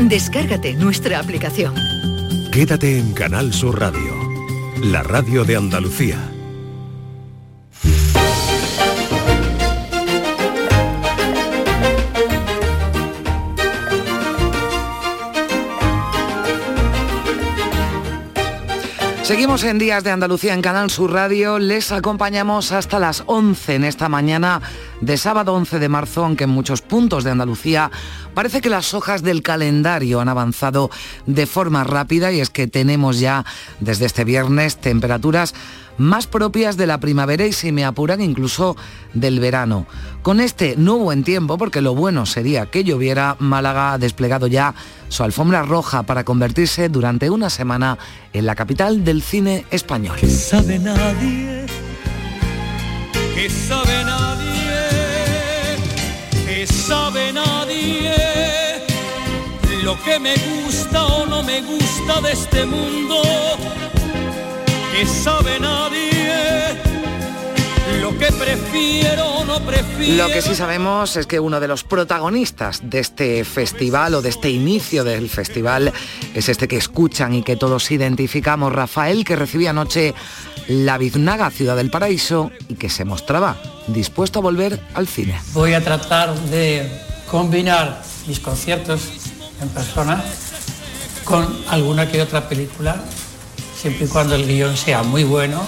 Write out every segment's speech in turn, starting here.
Descárgate nuestra aplicación. Quédate en Canal Sur Radio, la radio de Andalucía. Seguimos en Días de Andalucía en Canal Sur Radio. Les acompañamos hasta las 11 en esta mañana de sábado 11 de marzo, aunque en muchos puntos de Andalucía parece que las hojas del calendario han avanzado de forma rápida y es que tenemos ya desde este viernes temperaturas más propias de la primavera y si me apuran incluso del verano. Con este no buen tiempo, porque lo bueno sería que lloviera, Málaga ha desplegado ya su alfombra roja para convertirse durante una semana en la capital del cine español. sabe nadie, sabe nadie, sabe nadie lo que me gusta o no me gusta de este mundo que sabe nadie. Lo que prefiero o no prefiero. Lo que sí sabemos es que uno de los protagonistas de este festival o de este inicio del festival es este que escuchan y que todos identificamos, Rafael, que recibía anoche la Biznaga Ciudad del Paraíso y que se mostraba dispuesto a volver al cine. Voy a tratar de combinar mis conciertos en persona con alguna que otra película siempre y cuando el guion sea muy bueno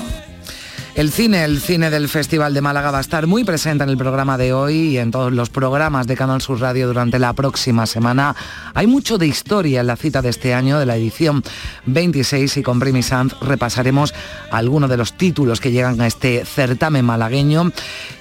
el cine, el cine del Festival de Málaga va a estar muy presente en el programa de hoy y en todos los programas de Canal Sur Radio durante la próxima semana. Hay mucho de historia en la cita de este año, de la edición 26, y con Primi Sanz repasaremos algunos de los títulos que llegan a este certamen malagueño.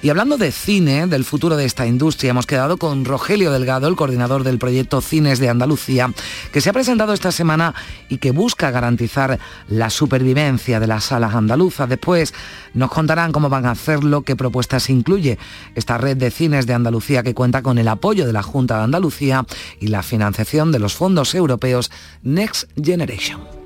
Y hablando de cine, del futuro de esta industria, hemos quedado con Rogelio Delgado, el coordinador del proyecto Cines de Andalucía, que se ha presentado esta semana y que busca garantizar la supervivencia de las salas andaluzas. Después nos contarán cómo van a hacerlo, qué propuestas incluye esta red de cines de Andalucía que cuenta con el apoyo de la Junta de Andalucía y la financiación de los fondos europeos Next Generation.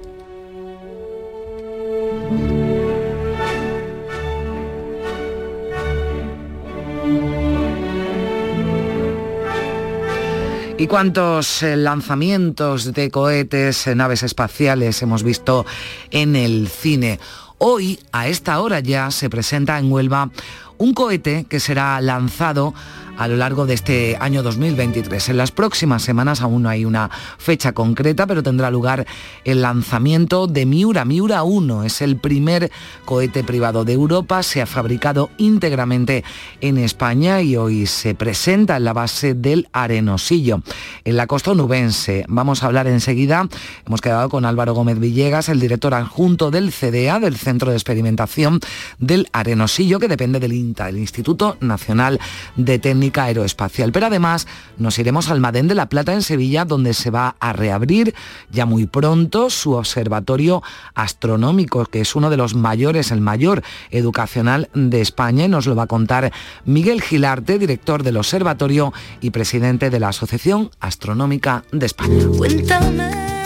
¿Y cuántos eh, lanzamientos de cohetes, eh, naves espaciales hemos visto en el cine? Hoy, a esta hora ya, se presenta en Huelva un cohete que será lanzado a lo largo de este año 2023. En las próximas semanas aún no hay una fecha concreta, pero tendrá lugar el lanzamiento de Miura. Miura 1 es el primer cohete privado de Europa, se ha fabricado íntegramente en España y hoy se presenta en la base del Arenosillo, en la costa onubense. Vamos a hablar enseguida, hemos quedado con Álvaro Gómez Villegas, el director adjunto del CDA, del Centro de Experimentación del Arenosillo, que depende del INTA, el Instituto Nacional de Aeroespacial. Pero además nos iremos al Madén de la Plata en Sevilla, donde se va a reabrir ya muy pronto su observatorio astronómico, que es uno de los mayores, el mayor educacional de España, nos lo va a contar Miguel Gilarte, director del observatorio y presidente de la Asociación Astronómica de España.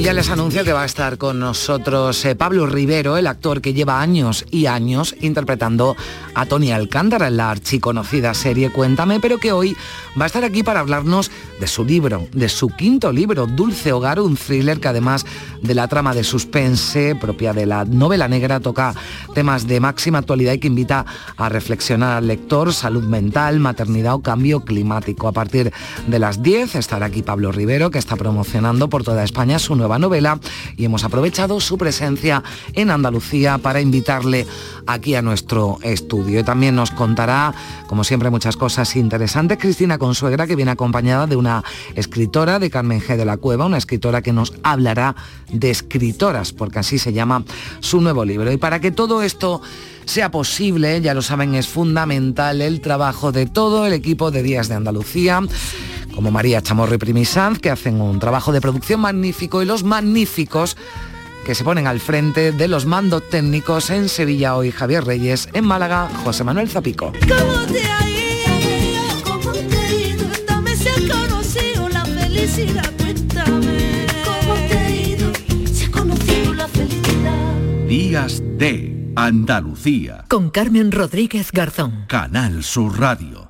Y ya les anuncio que va a estar con nosotros eh, Pablo Rivero, el actor que lleva años y años interpretando a Tony Alcántara en la archiconocida serie Cuéntame, pero que hoy va a estar aquí para hablarnos de su libro, de su quinto libro, Dulce Hogar, un thriller que además de la trama de suspense propia de la novela negra toca temas de máxima actualidad y que invita a reflexionar al lector, salud mental, maternidad o cambio climático. A partir de las 10 estará aquí Pablo Rivero, que está promocionando por toda España su nueva novela y hemos aprovechado su presencia en Andalucía para invitarle aquí a nuestro estudio. Y también nos contará, como siempre, muchas cosas interesantes. Cristina Consuegra, que viene acompañada de una escritora, de Carmen G. de la Cueva, una escritora que nos hablará de escritoras, porque así se llama su nuevo libro. Y para que todo esto sea posible, ya lo saben, es fundamental el trabajo de todo el equipo de Días de Andalucía como María Chamorro y Primisanz que hacen un trabajo de producción magnífico y los magníficos que se ponen al frente de los mandos técnicos en Sevilla hoy Javier Reyes, en Málaga José Manuel Zapico. Días de Andalucía. Con Carmen Rodríguez Garzón. Canal Sur Radio.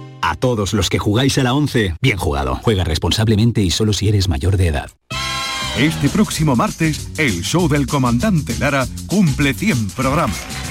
A todos los que jugáis a la 11, bien jugado. Juega responsablemente y solo si eres mayor de edad. Este próximo martes, el show del comandante Lara cumple 100 programas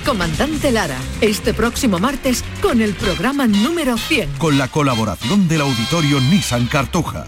comandante Lara, este próximo martes con el programa número 100. Con la colaboración del auditorio Nissan Cartuja.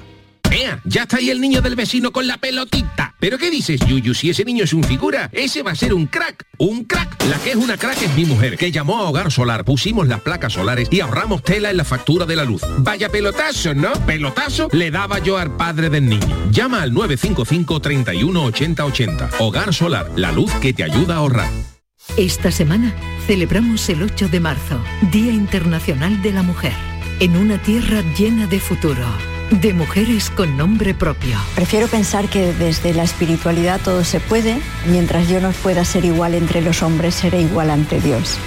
¡Ea! Ya está ahí el niño del vecino con la pelotita. ¿Pero qué dices, Yuyu? Si ese niño es un figura, ese va a ser un crack. ¡Un crack! La que es una crack es mi mujer, que llamó a Hogar Solar, pusimos las placas solares y ahorramos tela en la factura de la luz. Vaya pelotazo, ¿no? Pelotazo le daba yo al padre del niño. Llama al 955 31 80 80. Hogar Solar, la luz que te ayuda a ahorrar. Esta semana celebramos el 8 de marzo, Día Internacional de la Mujer, en una tierra llena de futuro, de mujeres con nombre propio. Prefiero pensar que desde la espiritualidad todo se puede, mientras yo no pueda ser igual entre los hombres, seré igual ante Dios.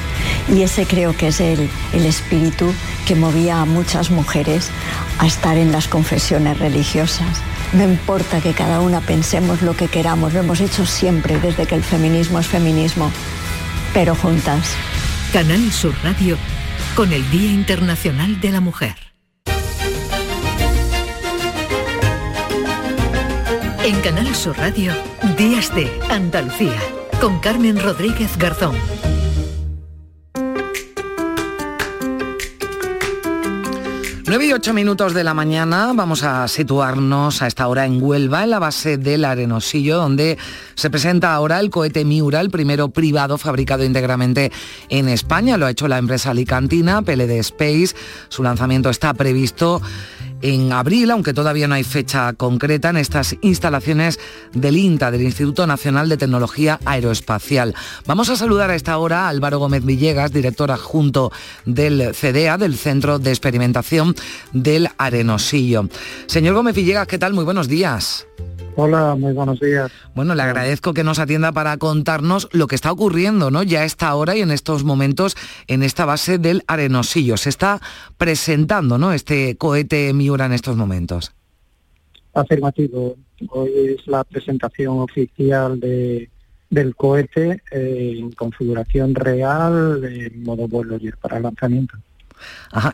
Y ese creo que es el, el espíritu que movía a muchas mujeres a estar en las confesiones religiosas. No importa que cada una pensemos lo que queramos, lo hemos hecho siempre desde que el feminismo es feminismo, pero juntas. Canal Sur Radio con el Día Internacional de la Mujer. En Canal Sur Radio, Días de Andalucía, con Carmen Rodríguez Garzón. 9 y 8 minutos de la mañana vamos a situarnos a esta hora en Huelva, en la base del Arenosillo, donde se presenta ahora el cohete Miura, el primero privado fabricado íntegramente en España. Lo ha hecho la empresa alicantina PLD Space. Su lanzamiento está previsto en abril, aunque todavía no hay fecha concreta, en estas instalaciones del INTA, del Instituto Nacional de Tecnología Aeroespacial. Vamos a saludar a esta hora a Álvaro Gómez Villegas, director adjunto del CDA, del Centro de Experimentación del Arenosillo. Señor Gómez Villegas, ¿qué tal? Muy buenos días. Hola, muy buenos días. Bueno, le agradezco que nos atienda para contarnos lo que está ocurriendo, ¿no? Ya a esta hora y en estos momentos en esta base del Arenosillo. Se está presentando, ¿no? Este cohete Miura en estos momentos. Afirmativo. Hoy es la presentación oficial de, del cohete eh, en configuración real, en modo vuelo y para lanzamiento.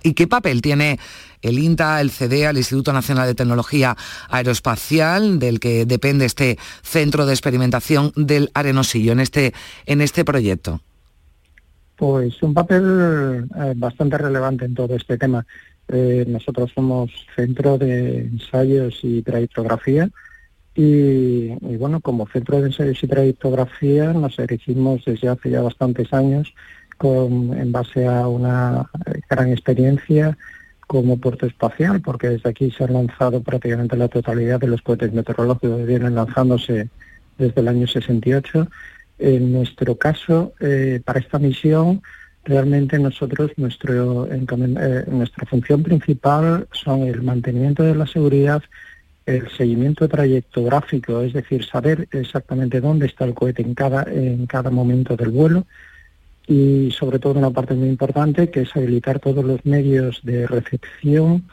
¿Y qué papel tiene el INTA, el CDEA, el Instituto Nacional de Tecnología Aeroespacial, del que depende este centro de experimentación del Arenosillo en este, en este proyecto? Pues un papel eh, bastante relevante en todo este tema. Eh, nosotros somos centro de ensayos y trayectografía y, y, bueno, como centro de ensayos y trayectografía nos erigimos desde hace ya bastantes años en base a una gran experiencia como puerto espacial, porque desde aquí se han lanzado prácticamente la totalidad de los cohetes meteorológicos que vienen lanzándose desde el año 68. En nuestro caso, eh, para esta misión, realmente nosotros, nuestro, eh, nuestra función principal son el mantenimiento de la seguridad, el seguimiento trayectográfico, es decir, saber exactamente dónde está el cohete en cada, en cada momento del vuelo, y sobre todo una parte muy importante que es habilitar todos los medios de recepción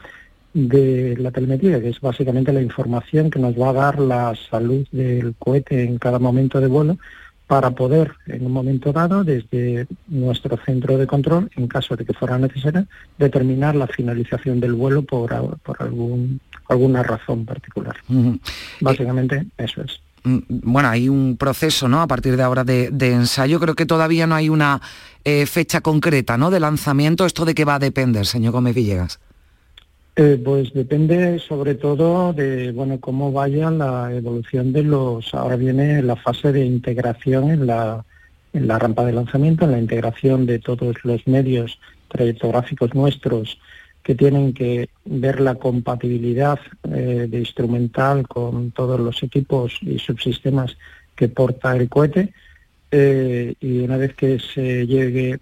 de la telemetría, que es básicamente la información que nos va a dar la salud del cohete en cada momento de vuelo para poder, en un momento dado, desde nuestro centro de control, en caso de que fuera necesario, determinar la finalización del vuelo por, por algún, alguna razón particular. Básicamente eso es. Mm, bueno, hay un proceso, ¿no? A partir de ahora de, ensayo, creo que todavía no hay una eh, fecha concreta, ¿no? De lanzamiento. ¿Esto de qué va a depender, señor Gómez Villegas? Eh, pues depende sobre todo de bueno cómo vaya la evolución de los. Ahora viene la fase de integración en la, en la rampa de lanzamiento, en la integración de todos los medios trayectográficos nuestros que tienen que ver la compatibilidad eh, de instrumental con todos los equipos y subsistemas que porta el cohete. Eh, y una vez que se llegue,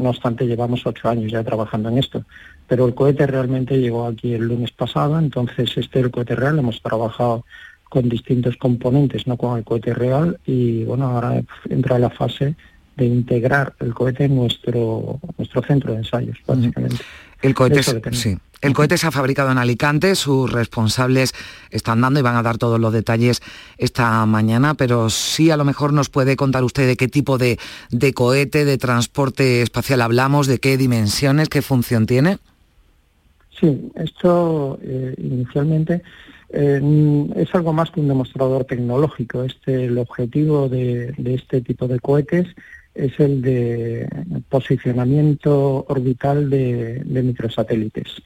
no obstante, llevamos ocho años ya trabajando en esto, pero el cohete realmente llegó aquí el lunes pasado, entonces este es el cohete real, hemos trabajado con distintos componentes, no con el cohete real, y bueno, ahora entra la fase de integrar el cohete en nuestro, nuestro centro de ensayos, básicamente. El cohete, sí. el cohete se ha fabricado en Alicante, sus responsables están dando y van a dar todos los detalles esta mañana, pero sí a lo mejor nos puede contar usted de qué tipo de, cohete, de transporte espacial hablamos, de qué dimensiones, qué función tiene. Sí, esto eh, inicialmente eh, es algo más que un demostrador tecnológico. Este, el objetivo de, de este tipo de cohetes es el de posicionamiento orbital de, microsatélites.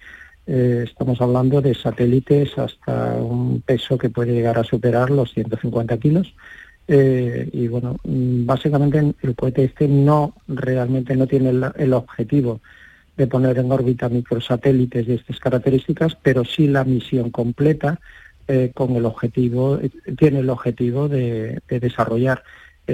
Eh, estamos hablando de satélites hasta un peso que puede llegar a superar los 150 kilos. Eh, y bueno, mm, básicamente el cohete este no realmente no tiene el, objetivo de poner en órbita microsatélites de estas características, pero sí la misión completa eh, con el objetivo, tiene el objetivo de desarrollar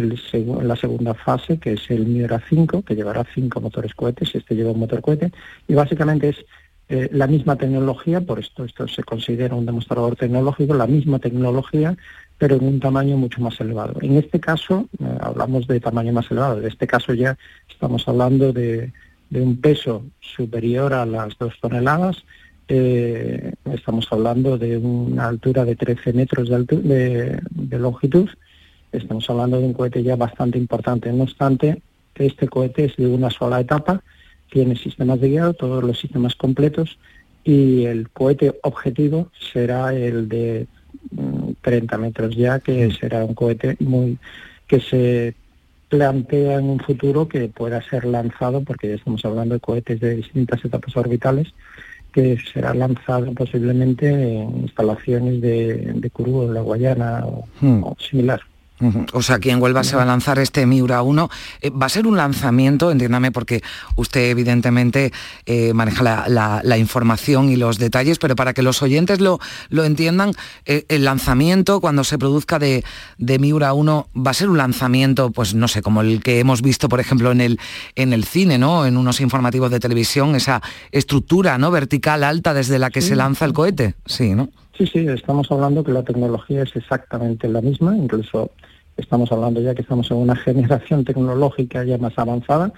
la segunda fase, que es el Miura 5, que llevará cinco motores cohetes, este lleva un motor cohete, y básicamente es eh, la misma tecnología, por esto esto se considera un demostrador tecnológico, la misma tecnología, pero en un tamaño mucho más elevado. En este caso, eh, hablamos de tamaño más elevado, en este caso ya estamos hablando de, un peso superior a las dos toneladas, eh, estamos hablando de una altura de 13 metros de longitud, Estamos hablando de un cohete ya bastante importante. No obstante, este cohete es de una sola etapa, tiene sistemas de guiado, todos los sistemas completos, y el cohete objetivo será el de 30 mm, metros ya, que será un cohete muy que se plantea en un futuro que pueda ser lanzado, porque ya estamos hablando de cohetes de distintas etapas orbitales, que será lanzado posiblemente en instalaciones de, de en la Guayana o mm. similar. O sea, aquí en Huelva se va a lanzar este Miura 1. Eh, va a ser un lanzamiento, entiéndame, porque usted evidentemente eh, maneja la, información y los detalles, pero para que los oyentes lo, lo entiendan, eh, el lanzamiento cuando se produzca de, de, Miura 1 va a ser un lanzamiento, pues no sé, como el que hemos visto, por ejemplo, en el, en el cine, ¿no? En unos informativos de televisión, esa estructura ¿no? vertical alta desde la que se lanza el cohete. Sí, ¿no? Sí, sí, estamos hablando que la tecnología es exactamente la misma, incluso estamos hablando ya que estamos en una generación tecnológica ya más avanzada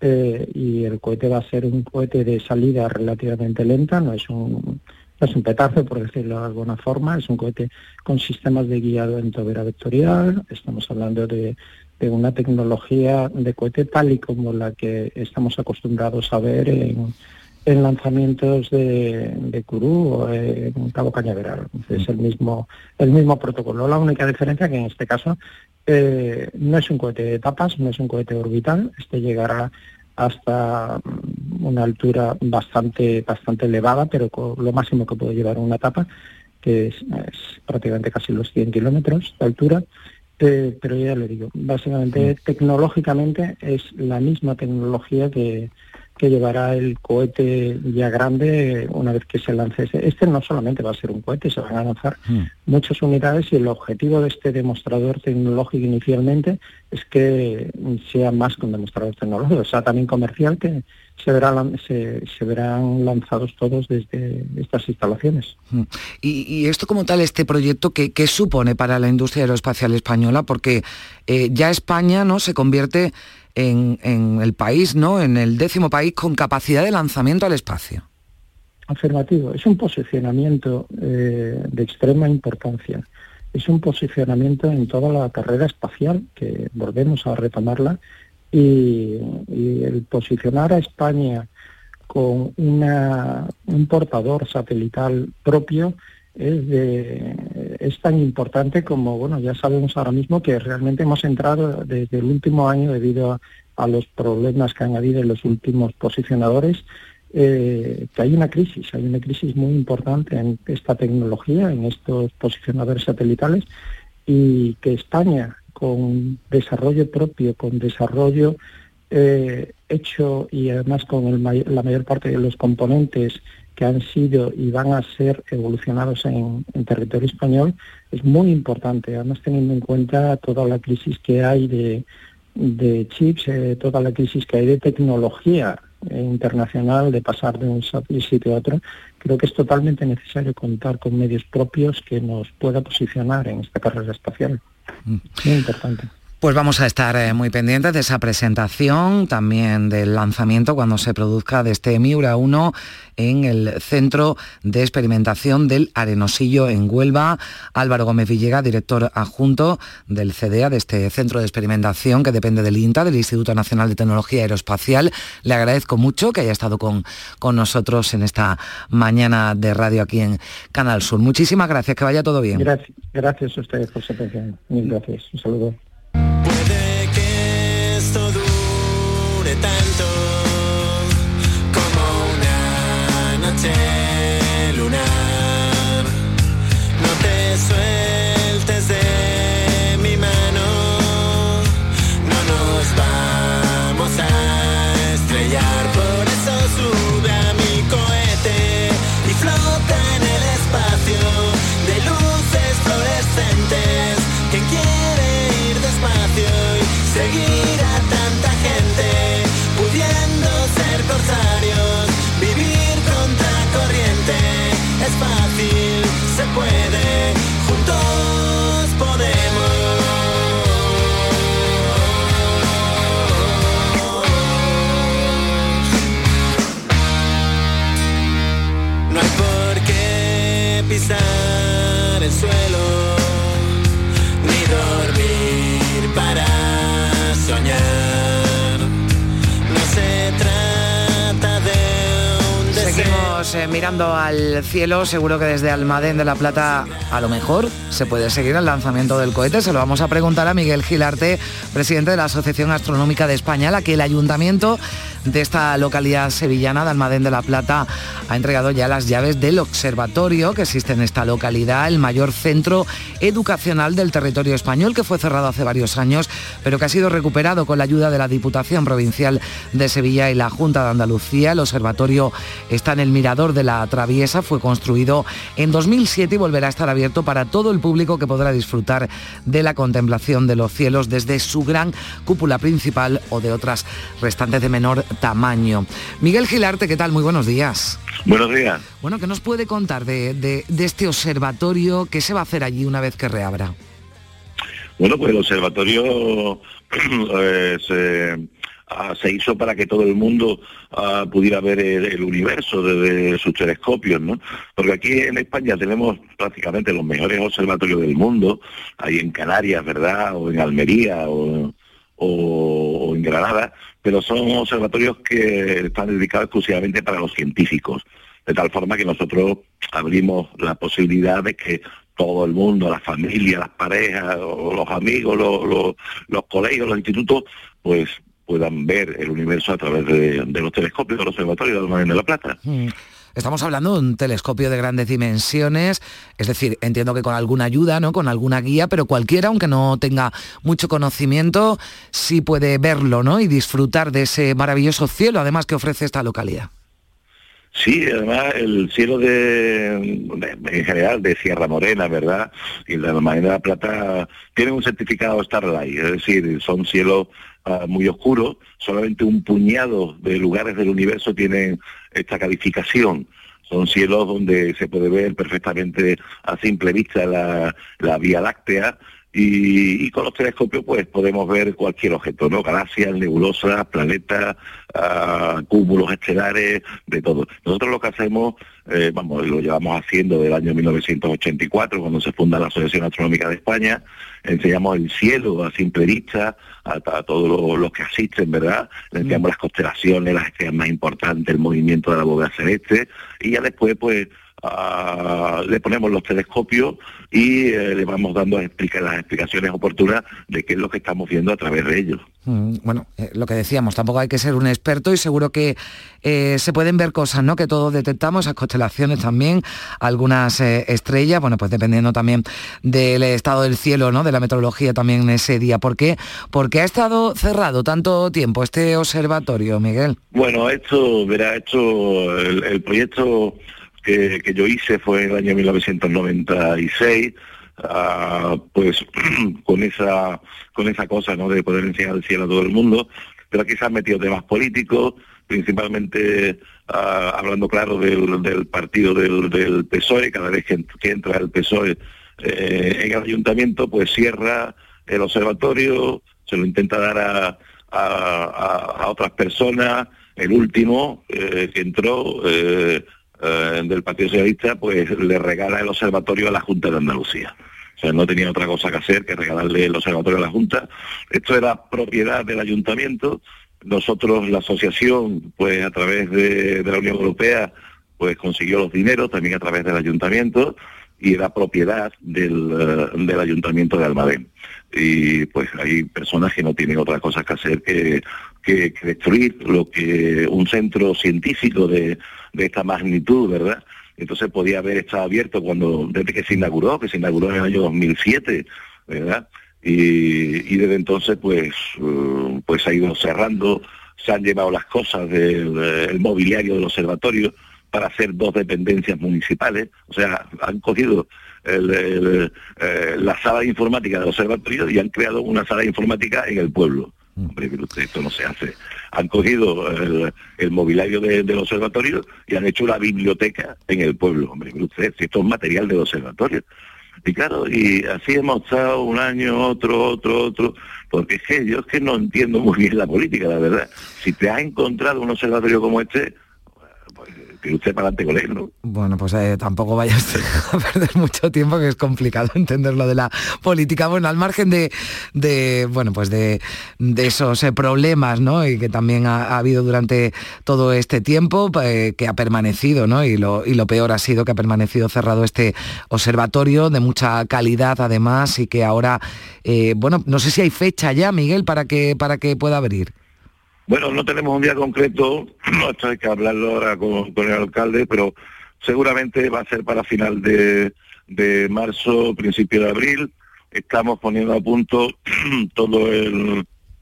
eh, y el cohete va a ser un cohete de salida relativamente lenta, no es un no es un petazo, por decirlo de alguna forma, es un cohete con sistemas de guiado en tobera vectorial, estamos hablando de, de una tecnología de cohete tal y como la que estamos acostumbrados a ver en, en lanzamientos de, de Curú o en Cabo Cañaveral. Es el mismo, el mismo protocolo. La única diferencia que en este caso eh, no es un cohete de etapas, no es un cohete orbital. Este llegará hasta una altura bastante, bastante elevada, pero con lo máximo que puede llevar una etapa, que es, prácticamente casi los 100 kilómetros de altura. Eh, pero ya le digo, básicamente tecnológicamente es la misma tecnología que que llevará el cohete ya grande una vez que se lance. Este no solamente va a ser un cohete, se van a lanzar hmm. muchas unidades y el objetivo de este demostrador tecnológico inicialmente es que sea más que un demostrador tecnológico, sea también comercial, que se, verán, se, verán lanzados todos desde estas instalaciones. Hmm. Y, esto como tal, este proyecto, ¿qué, supone para la industria aeroespacial española? Porque eh, ya España no se convierte en, el país, ¿no? En el décimo país con capacidad de lanzamiento al espacio. Afirmativo. Es un posicionamiento eh, de extrema importancia. Es un posicionamiento en toda la carrera espacial, que volvemos a retomarla, y, el posicionar a España con una, un portador satelital propio es de, es tan importante como, bueno, ya sabemos ahora mismo que realmente hemos entrado desde el último año debido a, los problemas que han habido en los últimos posicionadores, eh, que hay una crisis, hay una crisis muy importante en esta tecnología, en estos posicionadores satelitales, y que España, con desarrollo propio, con desarrollo eh, hecho y además con la mayor parte de los componentes que han sido y van a ser evolucionados en, territorio español es muy importante, además teniendo en cuenta toda la crisis que hay de, chips, eh, toda la crisis que hay de tecnología internacional, de pasar de un sitio a otro, creo que es totalmente necesario contar con medios propios que nos pueda posicionar en esta carrera espacial. Mm. Muy importante. Pues vamos a estar eh, muy pendientes de esa presentación, también del lanzamiento cuando se produzca de este Miura 1 en el Centro de Experimentación del Arenosillo en Huelva. Álvaro Gómez Villega, director adjunto del CDA, de este Centro de Experimentación que depende del INTA, del Instituto Nacional de Tecnología Aeroespacial. Le agradezco mucho que haya estado con, con nosotros en esta mañana de radio aquí en Canal Sur. Muchísimas gracias, que vaya todo bien. Gracias, gracias a ustedes por su atención. Gracias. Un saludo. Al cielo, seguro que desde Almadén de la Plata a lo mejor se puede seguir el lanzamiento del cohete. Se lo vamos a preguntar a Miguel Gilarte, presidente de la Asociación Astronómica de España, la que el ayuntamiento de esta localidad sevillana de Almadén de la Plata ha entregado ya las llaves del observatorio que existe en esta localidad, el mayor centro educacional del territorio español que fue cerrado hace varios años, pero que ha sido recuperado con la ayuda de la Diputación Provincial de Sevilla y la Junta de Andalucía. El observatorio está en el mirador de la Traviesa, fue construido en 2007 y volverá a estar abierto para todo el público que podrá disfrutar de la contemplación de los cielos desde su gran cúpula principal o de otras restantes de menor tamaño. Miguel Gilarte, ¿qué tal? Muy buenos días. Buenos días. Bueno, ¿qué nos puede contar de, este observatorio? ¿Qué se va a hacer allí una vez que reabra? Bueno, pues el observatorio eh, ah, se, hizo para que todo el mundo ah, pudiera ver el, universo desde sus telescopios, ¿no? Porque aquí en España tenemos prácticamente los mejores observatorios del mundo, ahí en Canarias, ¿verdad? O en Almería, o, o, en Granada, pero son observatorios que están dedicados exclusivamente para los científicos, de tal forma que nosotros abrimos la posibilidad de que todo el mundo, la familia, las parejas, los amigos, los, colegios, los institutos, pues puedan ver el universo a través de, los telescopios del observatorio de de la Plata. Estamos hablando de un telescopio de grandes dimensiones, es decir, entiendo que con alguna ayuda, ¿no? Con alguna guía, pero cualquiera, aunque no tenga mucho conocimiento, sí puede verlo, ¿no? Y disfrutar de ese maravilloso cielo, además que ofrece esta localidad. Sí, además el cielo de, en general de Sierra Morena, ¿verdad? Y la Marina de la Plata tiene un certificado Starlight, es decir, son cielos ah, muy oscuros, solamente un puñado de lugares del universo tienen esta calificación. Son cielos donde se puede ver perfectamente a simple vista la, la Vía Láctea, y, con los telescopios pues podemos ver cualquier objeto, ¿no? Galaxias, nebulosas, planetas, uh, cúmulos estelares, de todo. Nosotros lo que hacemos, eh, vamos, lo llevamos haciendo del año 1984, cuando se funda la Asociación Astronómica de España, enseñamos el cielo a simple vista, a, todos los, que asisten, ¿verdad? Le enseñamos las constelaciones, las estrellas más importantes, el movimiento de la bóveda celeste, y ya después pues ah, le ponemos los telescopios y eh, le vamos dando explica, las explicaciones oportunas de qué es lo que estamos viendo a través de ellos. Mm, bueno, eh, lo que decíamos, tampoco hay que ser un experto y seguro que eh, se pueden ver cosas, ¿no? Que todos detectamos, esas constelaciones también, algunas estrellas, bueno, pues dependiendo también del estado del cielo, ¿no? De la meteorología también en ese día. ¿Por qué? Porque ha estado cerrado tanto tiempo este observatorio, Miguel. Bueno, esto, verá, esto, el proyecto que, yo hice fue en el año 1996, ah, pues con esa con esa cosa ¿no? de poder enseñar el cielo a todo el mundo, pero aquí se han metido temas políticos, principalmente ah, hablando claro del, partido del, PSOE, cada vez que, entra el PSOE eh, en el ayuntamiento, pues cierra el observatorio, se lo intenta dar a, a, otras personas, el último eh, que entró eh, eh, del Partido Socialista, pues le regala el observatorio a la Junta de Andalucía. O sea, no tenía otra cosa que hacer que regalarle el observatorio a la Junta. Esto era propiedad del ayuntamiento. Nosotros, la asociación, pues a través de, la Unión Europea, pues consiguió los dineros también a través del ayuntamiento y era propiedad del, eh, del ayuntamiento de Almadén. Y pues hay personas que no tienen otra cosa que hacer que, que destruir lo que un centro científico de, de esta magnitud, ¿verdad? Entonces podía haber estado abierto cuando, desde que se inauguró, que se inauguró en el año 2007, ¿verdad? Y, desde entonces pues, uh, pues ha ido cerrando, se han llevado las cosas del mobiliario del observatorio para hacer dos dependencias municipales, o sea, han cogido eh, la sala de informática del observatorio y han creado una sala de informática en el pueblo. Hombre, usted, esto no se hace. Han cogido el, mobiliario del observatorio y han hecho una biblioteca en el pueblo. Hombre, usted, esto es material del observatorio. Y claro, y así hemos estado un año, otro, otro, otro, porque es que yo es que no entiendo muy bien la política, la verdad. Si te has encontrado un observatorio como este, que usted para adelante con él, ¿no? Bueno, pues eh, tampoco vayas a perder mucho tiempo, que es complicado entender lo de la política. Bueno, al margen de, de bueno, pues de, esos eh, problemas, ¿no? Y que también ha, habido durante todo este tiempo, eh, que ha permanecido, ¿no? Y lo, y lo peor ha sido que ha permanecido cerrado este observatorio de mucha calidad, además, y que ahora, bueno, no sé si hay fecha ya, Miguel, para que, para que pueda abrir. Bueno, no tenemos un día concreto, esto hay que hablarlo ahora con, el alcalde, pero seguramente va a ser para final de, marzo, principio de abril. Estamos poniendo a punto todos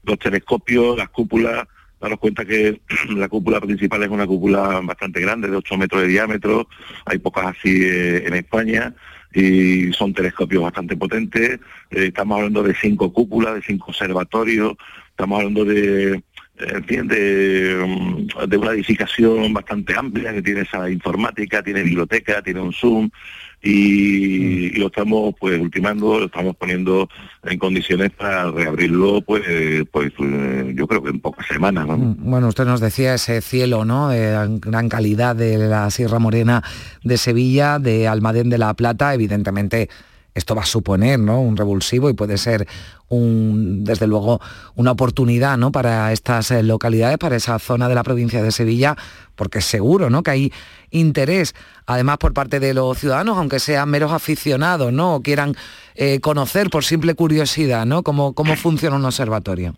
los telescopios, las cúpulas. Daros cuenta que la cúpula principal es una cúpula bastante grande, de 8 metros de diámetro. Hay pocas así eh, en España y son telescopios bastante potentes. Eh, estamos hablando de cinco cúpulas, de cinco observatorios. Estamos hablando de en fin, mm, de, una edificación bastante amplia que tiene esa informática, tiene biblioteca, tiene un Zoom y, lo estamos pues ultimando, lo estamos poniendo en condiciones para reabrirlo pues, pues eh, yo creo que en pocas semanas. Mm, bueno, usted nos decía ese cielo, ¿no? De gran calidad de la Sierra Morena de Sevilla, de Almadén de la Plata, evidentemente esto va a suponer ¿no? un revulsivo y puede ser un, desde luego una oportunidad ¿no? para estas eh, localidades, para esa zona de la provincia de Sevilla, porque seguro ¿no? que hay interés, además por parte de los ciudadanos, aunque sean meros aficionados ¿no? o quieran eh, conocer por simple curiosidad ¿no? cómo, cómo funciona un observatorio.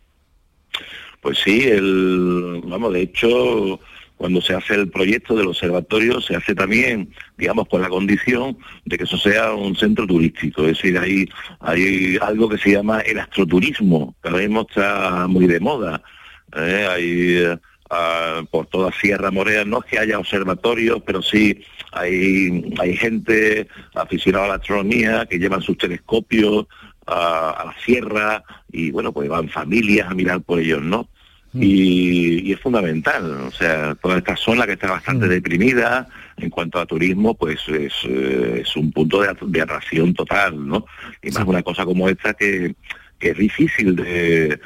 Pues sí, el, vamos, de hecho cuando se hace el proyecto del observatorio, se hace también, digamos, con la condición de que eso sea un centro turístico. Es decir, hay, hay algo que se llama el astroturismo, que ahora mismo está muy de moda. ¿eh? Hay ah, por toda Sierra Morena, no es que haya observatorios, pero sí hay, gente aficionada a la astronomía que llevan sus telescopios a, a la sierra y bueno, pues van familias a mirar por ellos, ¿no? Mm. Y, es fundamental, o sea, toda esta zona que está bastante mm. deprimida en cuanto a turismo, pues es, eh, un punto de, atracción total, ¿no? Y más una cosa como esta que, es difícil de,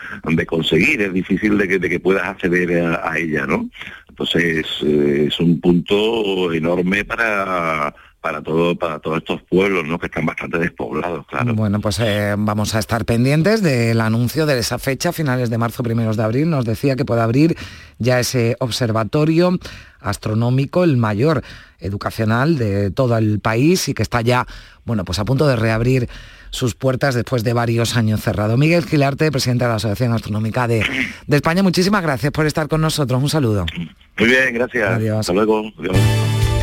conseguir, es difícil de que, de que puedas acceder a, ella, ¿no? Entonces eh, es un punto enorme para, para todo para todos estos pueblos ¿no? que están bastante despoblados claro bueno pues eh, vamos a estar pendientes del anuncio de esa fecha finales de marzo primeros de abril nos decía que puede abrir ya ese observatorio astronómico el mayor educacional de todo el país y que está ya bueno pues a punto de reabrir sus puertas después de varios años cerrado. Miguel Gilarte, presidente de la Asociación Astronómica de, de España, muchísimas gracias por estar con nosotros. Un saludo. Muy bien, gracias. Adiós. Hasta luego. Adiós.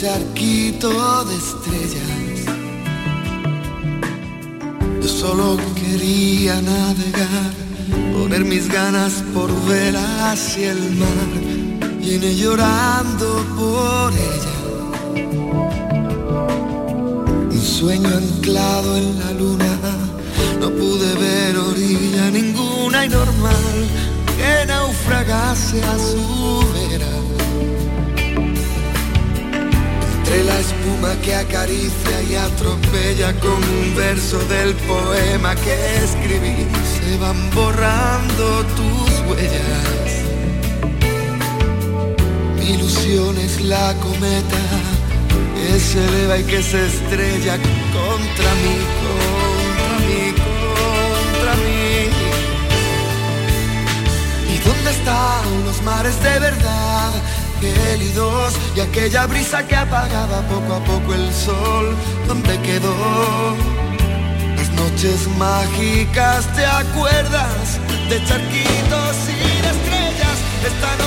Charquito de estrellas. Yo solo quería navegar, poner mis ganas por ver hacia el mar. Vine llorando por ella. Un sueño anclado en la luna, no pude ver orilla ninguna y normal que naufragase a su vera. Entre la espuma que acaricia y atropella con un verso del poema que escribí, se van borrando tus huellas. Mi ilusión es la cometa que se eleva y que se estrella contra mí, contra mí, contra mí. ¿Y dónde están los mares de verdad? Gélidos y aquella brisa que apagaba poco a poco el sol, ¿dónde quedó? Las noches mágicas, ¿te acuerdas? De charquitos y de estrellas, esta noche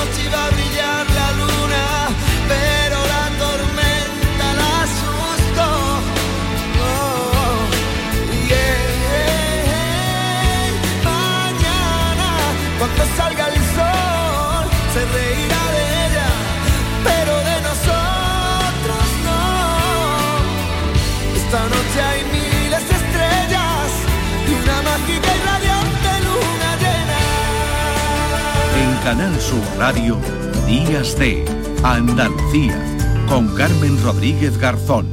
Canal Sur Radio, Días de Andalucía, con Carmen Rodríguez Garzón.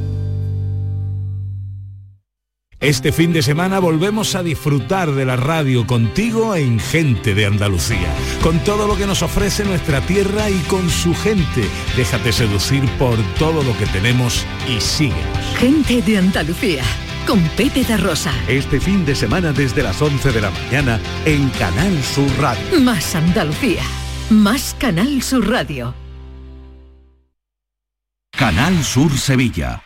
Este fin de semana volvemos a disfrutar de la radio contigo en Gente de Andalucía, con todo lo que nos ofrece nuestra tierra y con su gente. Déjate seducir por todo lo que tenemos y síguenos. Gente de Andalucía, con Pepe da Rosa. Este fin de semana desde las 11 de la mañana en Canal Sur Radio. Más Andalucía, más Canal Sur Radio. Canal Sur Sevilla.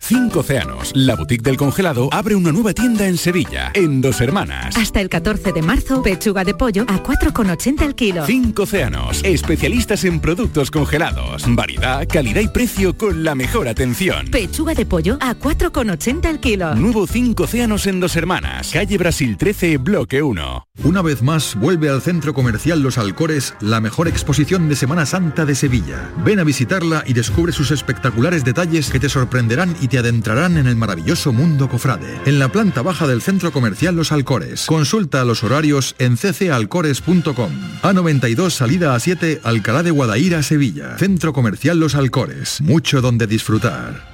Cinco Océanos, la boutique del congelado, abre una nueva tienda en Sevilla, en Dos Hermanas. Hasta el 14 de marzo, pechuga de pollo a 4,80 el kilo. Cinco Océanos, especialistas en productos congelados. Variedad, calidad y precio con la mejor atención. Pechuga de pollo a 4,80 el kilo. Nuevo Cinco Océanos en Dos Hermanas, calle Brasil 13, bloque 1. Una vez más vuelve al Centro Comercial Los Alcores la mejor exposición de Semana Santa de Sevilla. Ven a visitarla y descubre sus espectaculares detalles que te sorprenderán y te adentrarán en el maravilloso mundo cofrade. En la planta baja del Centro Comercial Los Alcores. Consulta los horarios en ccalcores.com. A92 salida a 7 Alcalá de Guadaira, Sevilla. Centro Comercial Los Alcores. Mucho donde disfrutar.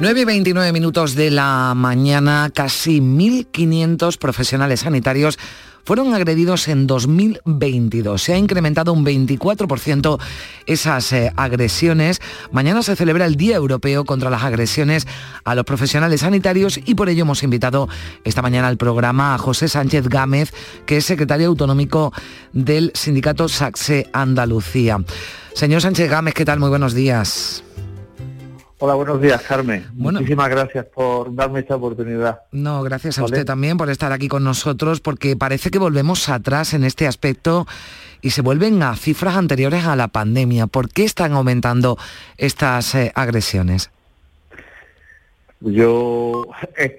Nueve y 29 minutos de la mañana, casi 1.500 profesionales sanitarios fueron agredidos en 2022. Se ha incrementado un 24% esas eh, agresiones. Mañana se celebra el Día Europeo contra las agresiones a los profesionales sanitarios y por ello hemos invitado esta mañana al programa a José Sánchez Gámez, que es secretario autonómico del sindicato Saxe Andalucía. Señor Sánchez Gámez, ¿qué tal? Muy buenos días. Hola, buenos días, Carmen. Muchísimas gracias por darme esta oportunidad. No, gracias a usted también por estar aquí con nosotros, porque parece que volvemos atrás en este aspecto y se vuelven a cifras anteriores a la pandemia. ¿Por qué están aumentando estas eh, agresiones? Yo, eh,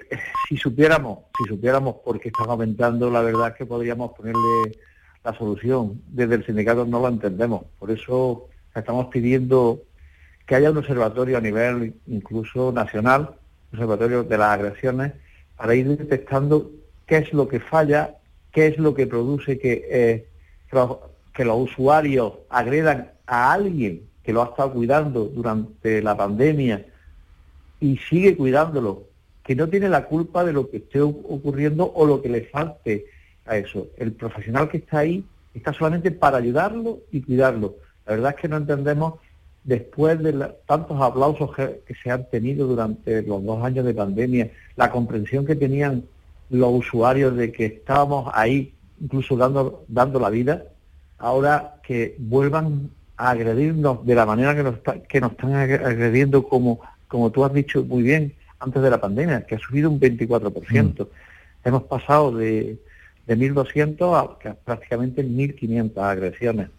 si supiéramos, si supiéramos por qué están aumentando, la verdad es que podríamos ponerle la solución. Desde el sindicato no lo entendemos. Por eso estamos pidiendo que haya un observatorio a nivel incluso nacional, observatorio de las agresiones, para ir detectando qué es lo que falla, qué es lo que produce que, eh, que, los, usuarios agredan a alguien que lo ha estado cuidando durante la pandemia y sigue cuidándolo, que no tiene la culpa de lo que esté ocurriendo o lo que le falte a eso. El profesional que está ahí está solamente para ayudarlo y cuidarlo. La verdad es que no entendemos después de tantos aplausos que, se han tenido durante los dos años de pandemia, la comprensión que tenían los usuarios de que estábamos ahí, incluso dando, dando la vida, ahora que vuelvan a agredirnos de la manera que nos, que nos están agrediendo, como, como tú has dicho muy bien, antes de la pandemia, que ha subido un 24%. Mm. Hemos pasado de, de 1.200 a, a prácticamente 1.500 agresiones.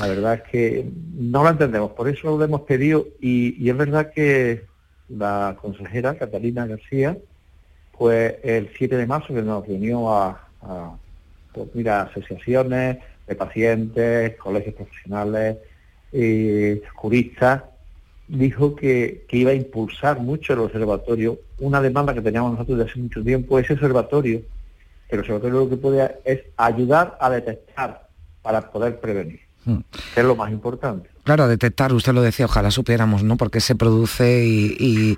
La verdad es que no lo entendemos, por eso lo hemos pedido y, es verdad que la consejera Catalina García, pues el 7 de marzo que nos reunió a, pues mira, asociaciones de pacientes, colegios profesionales, juristas, dijo que, que, iba a impulsar mucho el observatorio. Una demanda que teníamos nosotros desde hace mucho tiempo, ese observatorio, el observatorio lo que puede es ayudar a detectar para poder prevenir. Mm. es lo más importante. Claro, detectar, usted lo decía, ojalá supiéramos, ¿no? Por qué se produce y,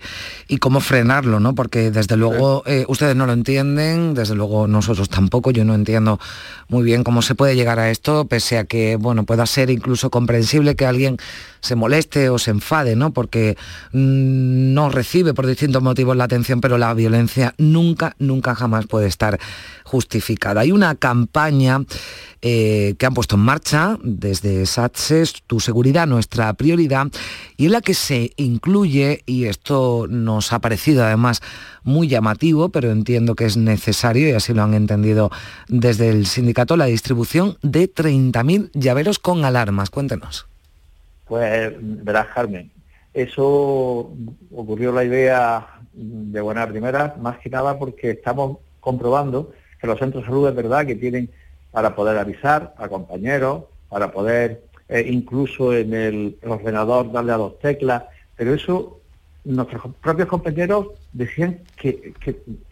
cómo frenarlo, ¿no? Porque desde luego eh, ustedes no lo entienden, desde luego nosotros tampoco, yo no entiendo muy bien cómo se puede llegar a esto, pese a que, bueno, pueda ser incluso comprensible que alguien se moleste o se enfade, ¿no? Porque mm, no recibe por distintos motivos la atención, pero la violencia nunca, nunca jamás puede estar justificada. Hay una campaña eh, que han puesto en marcha desde SATSES, Tu Seguridad, Nuestra Prioridad, y en la que se incluye, y esto nos ha parecido además muy llamativo, pero entiendo que es necesario, y así lo han entendido desde el sindicato, la distribución de 30.000 llaveros con alarmas. Cuéntenos. Pues verás, Carmen, eso ocurrió la idea de buena primera, más que nada porque estamos comprobando que los centros de salud es verdad que tienen para poder avisar a compañeros, para poder eh, incluso en el ordenador darle a dos teclas, pero eso nuestros propios compañeros decían que,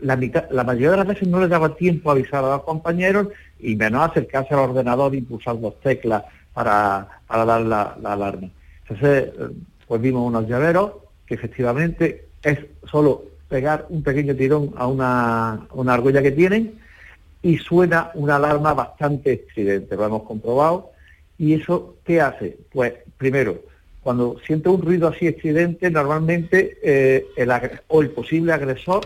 la, mayoría de las veces no les daba tiempo a avisar a los compañeros y menos acercarse al ordenador y pulsar dos teclas para, dar la, alarma. Entonces, eh, pues vimos unos llaveros que efectivamente es solo pegar un pequeño tirón a una, una argolla que tienen y suena una alarma bastante estridente, lo hemos comprobado. ¿Y eso qué hace? Pues primero, cuando siente un ruido así estridente, normalmente eh, el o el posible agresor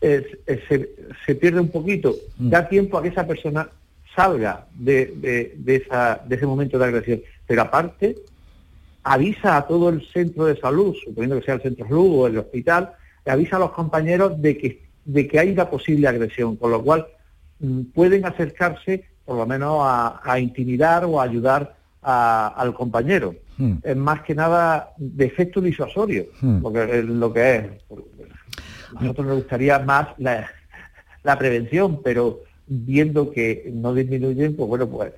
se, pierde un poquito, mm. da tiempo a que esa persona salga de, esa, de ese momento de agresión. Pero aparte, avisa a todo el centro de salud, suponiendo que sea el centro de salud o el hospital, avisa a los compañeros de que, de que hay una posible agresión, con lo cual Mm, pueden acercarse por lo menos a, intimidar o a ayudar al compañero. Hmm. Es más que nada de efecto disuasorio, hmm. porque es lo que es. A nosotros nos gustaría más la, prevención, pero viendo que no disminuyen, pues bueno, pues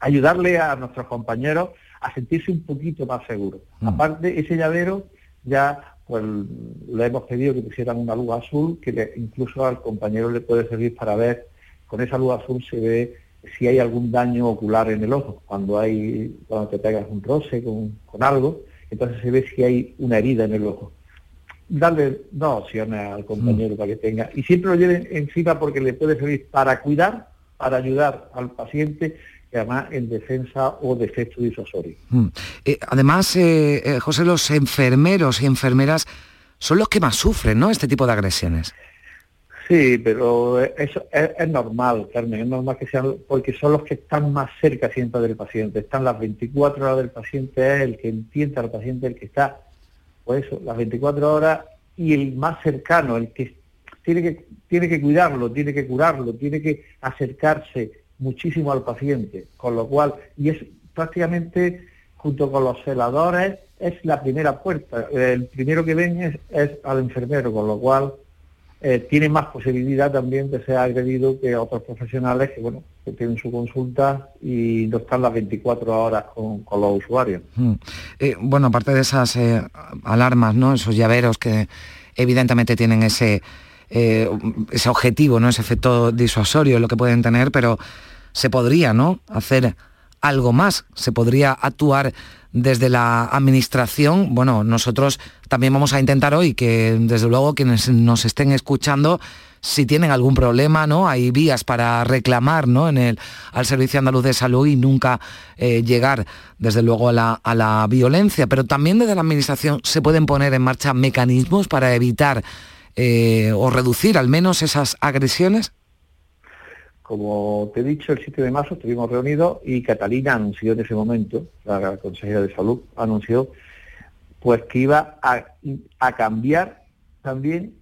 ayudarle a nuestros compañeros a sentirse un poquito más seguros. Hmm. Aparte, ese llavero ya pues le hemos pedido que pusieran una luz azul que incluso al compañero le puede servir para ver con esa luz azul se ve si hay algún daño ocular en el ojo, cuando hay, cuando te pegas un roce con, algo, entonces se ve si hay una herida en el ojo. Darle dos opciones al compañero mm. para que tenga, y siempre lo lleven encima porque le puede servir para cuidar, para ayudar al paciente y además en defensa o defecto disuasorio. Mm. Eh, además, eh, eh, José, los enfermeros y enfermeras son los que más sufren, ¿no? Este tipo de agresiones. Sí, pero eso es, normal, Carmen, es normal que sean, porque son los que están más cerca siempre del paciente. Están las 24 horas del paciente, es el que entiende al paciente, el que está pues eso, las 24 horas y el más cercano, el que tiene que, tiene que cuidarlo, tiene que curarlo, tiene que acercarse muchísimo al paciente, con lo cual, y es prácticamente junto con los celadores, es la primera puerta. El primero que ven es, es al enfermero, con lo cual eh, tiene más posibilidad también de ser agredido que otros profesionales que, bueno, que tienen su consulta y no están las 24 horas con, los usuarios. Mm. Eh, bueno, aparte de esas eh, alarmas, ¿no? Esos llaveros que evidentemente tienen ese, ese objetivo, ¿no? Ese efecto disuasorio, lo que pueden tener, pero se podría, ¿no? Hacer algo más, se podría actuar desde la administración. Bueno, nosotros también vamos a intentar hoy que desde luego quienes nos estén escuchando si tienen algún problema, ¿no? Hay vías para reclamar, ¿no? En el, al Servicio Andaluz de Salud y nunca eh, llegar, desde luego, a la, violencia. Pero también desde la Administración se pueden poner en marcha mecanismos para evitar eh, o reducir al menos esas agresiones. Como te he dicho, el 7 de marzo estuvimos reunidos y Catalina anunció en ese momento, la consejera de salud anunció, pues que iba a, cambiar también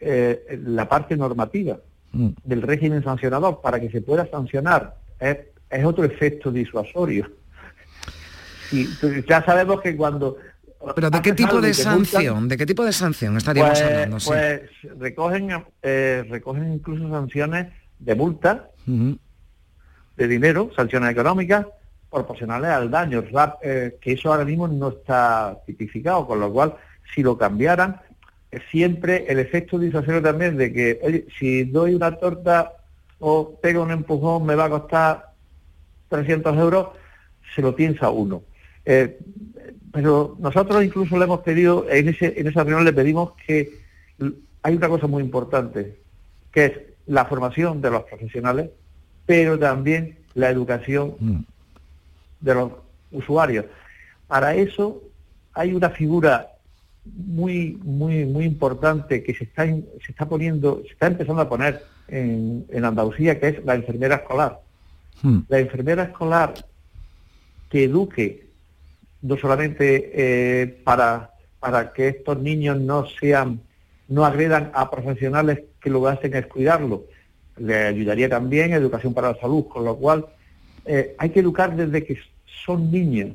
eh, la parte normativa mm. del régimen sancionador para que se pueda sancionar. Es, otro efecto disuasorio. Y ya sabemos que cuando pero ¿de qué tipo de sanción? ¿De qué tipo de sanción estaríamos pues, hablando? Pues recogen, eh, recogen incluso sanciones de multa, de dinero, sanciones económicas, proporcionales al daño, eh, que eso ahora mismo no está tipificado, con lo cual, si lo cambiaran, siempre el efecto disuasorio también de que, oye, si doy una torta o pego un empujón me va a costar 300 euros, se lo piensa uno. Eh, pero nosotros incluso le hemos pedido, en, ese, en esa reunión le pedimos que hay una cosa muy importante, que es la formación de los profesionales, pero también la educación mm. de los usuarios. Para eso hay una figura muy, muy, muy importante que se está, se está poniendo, se está empezando a poner en, Andalucía, que es la enfermera escolar. Mm. La enfermera escolar que eduque no solamente eh, para, para que estos niños no sean, no agredan a profesionales que lo que hacen es cuidarlo. Le ayudaría también educación para la salud, con lo cual eh, hay que educar desde que son niños.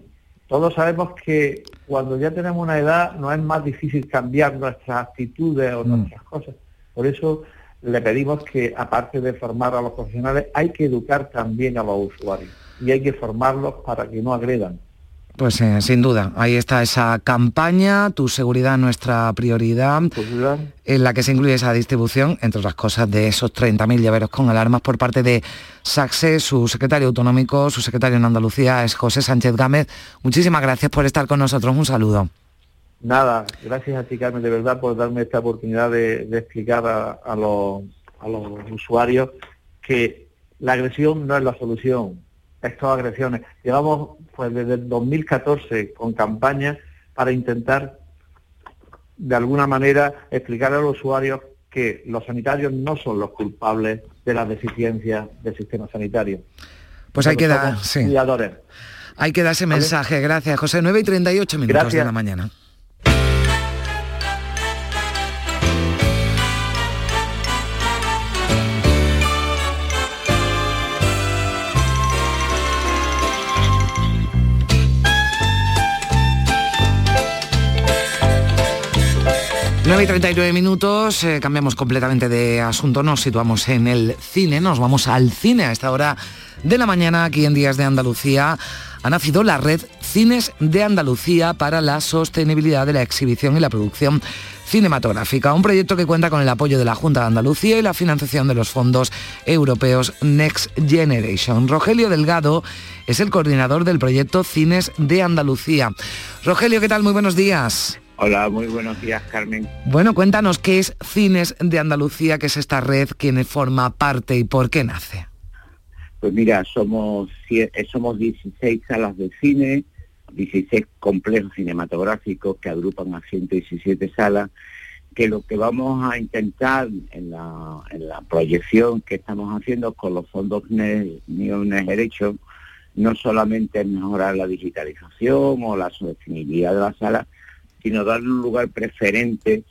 Todos sabemos que cuando ya tenemos una edad no es más difícil cambiar nuestras actitudes o mm. nuestras cosas. Por eso le pedimos que, aparte de formar a los profesionales, hay que educar también a los usuarios y hay que formarlos para que no agredan. Pues eh, sin duda, ahí está esa campaña, tu seguridad nuestra prioridad, en la que se incluye esa distribución, entre otras cosas, de esos 30.000 llaveros con alarmas por parte de SACSE, su secretario autonómico, su secretario en Andalucía es José Sánchez Gámez. Muchísimas gracias por estar con nosotros, un saludo. Nada, gracias a ti Carmen, de verdad, por darme esta oportunidad de, explicar a los usuarios que la agresión no es la solución, estas agresiones. Llevamos pues desde el 2014 con campañas para intentar de alguna manera explicar a los usuarios que los sanitarios no son los culpables de las deficiencias del sistema sanitario. Pues hay que dar, sí. Hay que dar ese mensaje. Gracias, José. 9 y 38 minutos de la mañana. 9 y 39 minutos, eh, cambiamos completamente de asunto, nos situamos en el cine, nos vamos al cine a esta hora de la mañana aquí en Días de Andalucía. Ha nacido la red Cines de Andalucía para la sostenibilidad de la exhibición y la producción cinematográfica, un proyecto que cuenta con el apoyo de la Junta de Andalucía y la financiación de los fondos europeos Next Generation. Rogelio Delgado es el coordinador del proyecto Cines de Andalucía. Rogelio, ¿qué tal? Muy buenos días. Hola, muy buenos días, Carmen. Bueno, cuéntanos qué es Cines de Andalucía, qué es esta red, quién forma parte y por qué nace. Pues mira, somos, eh, somos 16 salas de cine, 16 complejos cinematográficos que agrupan a 117 salas, que lo que vamos a intentar en la, proyección que estamos haciendo con los fondos Neon Derecho, no solamente es mejorar la digitalización o la sostenibilidad de la sala, sino darle un lugar preferente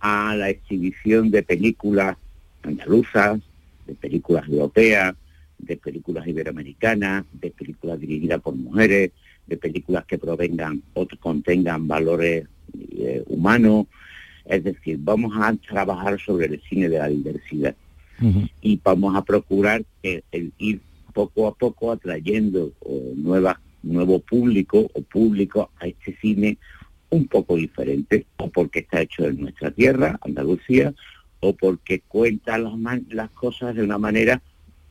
a la exhibición de películas andaluzas, de películas europeas, de películas iberoamericanas, de películas dirigidas por mujeres, de películas que provengan o contengan valores eh, humanos. Es decir, vamos a trabajar sobre el cine de la diversidad y vamos a procurar el, ir poco a poco atrayendo nuevas, nuevo público o público a este cine un poco diferente, o porque está hecho en nuestra tierra, Andalucía, o porque cuenta las, las cosas de una manera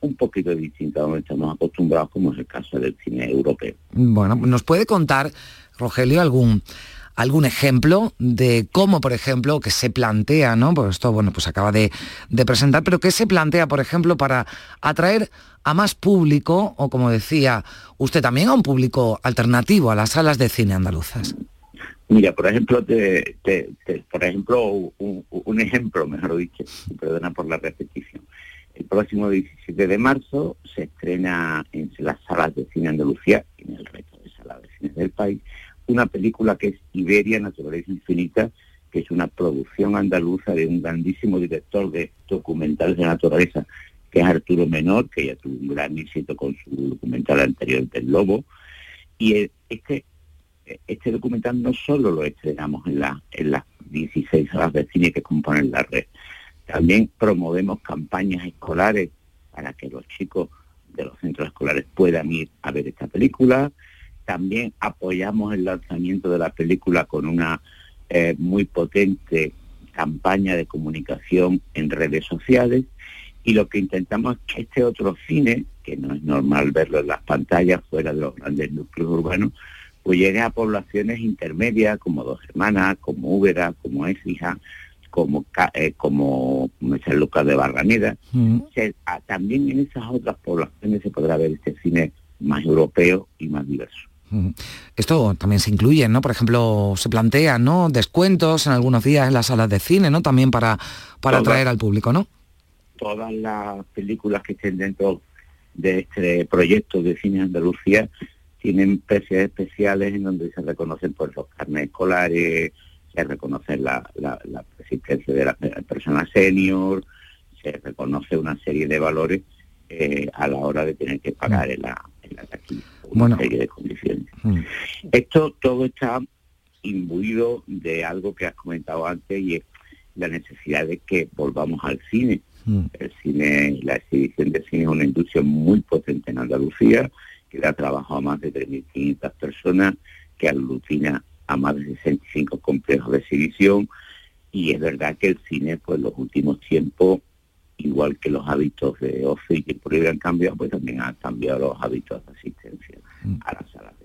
un poquito distinta a donde estamos acostumbrados, como es el caso del cine europeo. Bueno, ¿nos puede contar, Rogelio, algún algún ejemplo de cómo, por ejemplo, que se plantea, ¿no? Pues esto, bueno, pues acaba de, de, presentar, pero que se plantea, por ejemplo, para atraer a más público, o como decía usted también, a un público alternativo a las salas de cine andaluzas. Mira, por ejemplo, te, por ejemplo, un, ejemplo, mejor dicho, perdona por la repetición. El próximo 17 de marzo se estrena en las salas de cine Andalucía en el resto de salas de cine del país una película que es Iberia, Naturaleza Infinita, que es una producción andaluza de un grandísimo director de documentales de naturaleza, que es Arturo Menor, que ya tuvo un gran éxito con su documental anterior del Lobo. Y este este documental no solo lo estrenamos en, la, en las 16 salas de cine que componen la red, también promovemos campañas escolares para que los chicos de los centros escolares puedan ir a ver esta película. También apoyamos el lanzamiento de la película con una eh, muy potente campaña de comunicación en redes sociales y lo que intentamos es que este otro cine, que no es normal verlo en las pantallas fuera de los grandes núcleos urbanos, pues llegue a poblaciones intermedias como Dos Hermanas, como Úbeda, como Écija, como, eh, como San Lucas de Barraneda. Mm. también en esas otras poblaciones se podrá ver este cine más europeo y más diverso. Mm. Esto también se incluye, ¿no? Por ejemplo, se plantean, ¿no? Descuentos en algunos días en las salas de cine, ¿no? También para, para atraer al público, ¿no? Todas las películas que estén dentro de este proyecto de cine Andalucía tienen precios especiales en donde se reconocen por los carnes escolares, se reconoce la, la, la existencia de la persona senior, se reconoce una serie de valores eh, a la hora de tener que pagar mm. en la, en la taquilla, una serie de condiciones. Mm. Esto todo está imbuido de algo que has comentado antes y es la necesidad de que volvamos al cine. Mm. El cine, la exhibición de cine es una industria muy potente en Andalucía, que le ha trabajado a más de 3.500 personas, que aglutina a más de 65 complejos de exhibición y es verdad que el cine pues los últimos tiempos igual que los hábitos de ocio y que por ello han cambiado pues también han cambiado los hábitos de asistencia mm. a las salas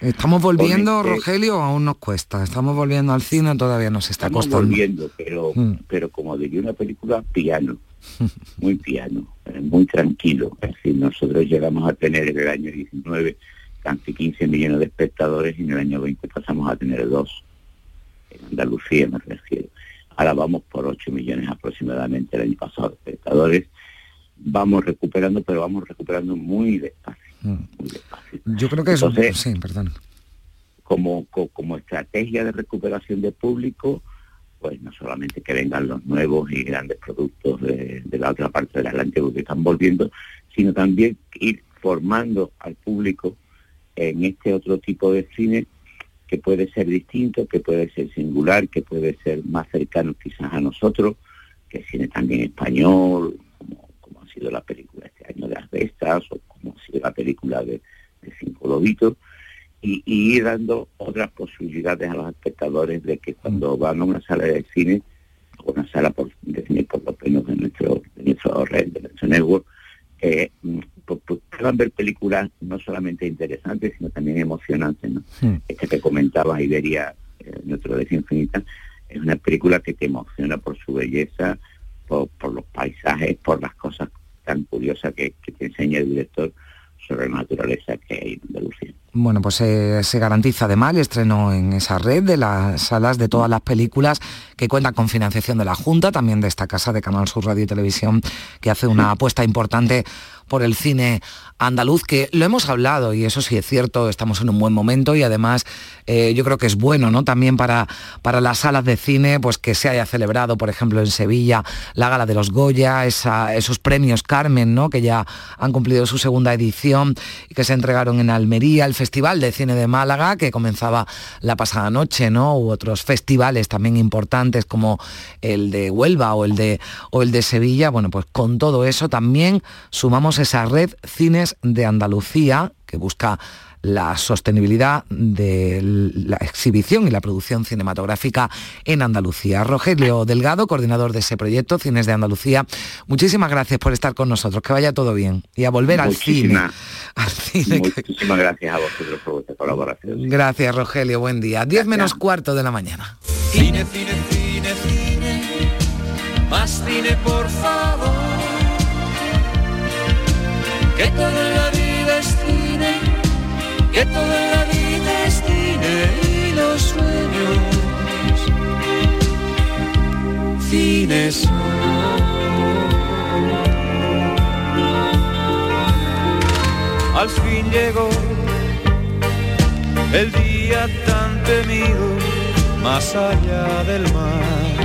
estamos volviendo este Rogelio aún nos cuesta estamos volviendo al cine todavía nos está estamos costando volviendo pero mm. pero como diría una película piano muy piano, eh, muy tranquilo. Es decir, nosotros llegamos a tener en el año 19 casi 15 millones de espectadores y en el año 20 pasamos a tener dos. En Andalucía me refiero. Ahora vamos por 8 millones aproximadamente el año pasado de espectadores. Vamos recuperando, pero vamos recuperando muy despacio. Mm. Yo creo que eso... Sí, perdón. Como, como estrategia de recuperación de público, pues no solamente que vengan los nuevos y grandes productos de, la otra parte del Atlántico que están volviendo, sino también ir formando al público en este otro tipo de cine que puede ser distinto, que puede ser singular, que puede ser más cercano quizás a nosotros, que cine también español, sido la película este año de las bestas, o como ha sido la película de, de Cinco Lobitos, y, ir dando otras posibilidades a los espectadores de que cuando van a una sala de cine, o una sala por, de cine por lo menos de nuestro, de nuestro red, de nuestro network, eh, pues, pues, puedan ver películas no solamente interesantes, sino también emocionantes. ¿no? Este que comentaba Iberia, eh, nuestro de infinita, es una película que te emociona por su belleza, por, los paisajes, por las cosas tan curiosas que, que te enseña el director sobre la naturaleza que hay en Andalucía. Bueno, pues eh, se garantiza además el estreno en esa red de las salas de todas las películas que cuentan con financiación de la Junta, también de esta casa de Canal Sur Radio y Televisión, que hace una apuesta importante por el cine andaluz, que lo hemos hablado y eso sí es cierto, estamos en un buen momento y además eh, yo creo que es bueno ¿no? también para, para las salas de cine pues que se haya celebrado, por ejemplo, en Sevilla la gala de los Goya, esos premios Carmen, ¿no? que ya han cumplido su segunda edición y que se entregaron en Almería, el Festival de Cine de Málaga, que comenzaba la pasada noche, ¿no? u otros festivales también importantes como el de Huelva o el de, o el de Sevilla. Bueno, pues con todo eso también sumamos esa red Cines de Andalucía, que busca la sostenibilidad de la exhibición y la producción cinematográfica en Andalucía. Rogelio Delgado, coordinador de ese proyecto, Cines de Andalucía, muchísimas gracias por estar con nosotros, que vaya todo bien y a volver al cine. Muchísimas gracias a vosotros por vuestra colaboración. Gracias, Rogelio, buen día. 10 menos cuarto de la mañana. Cine, cine, cine, cine, más cine, por favor. Que toda la vida es cine, que toda la vida es cine y los sueños. Cines. Al fin llegó el día tan temido, más allá del mar,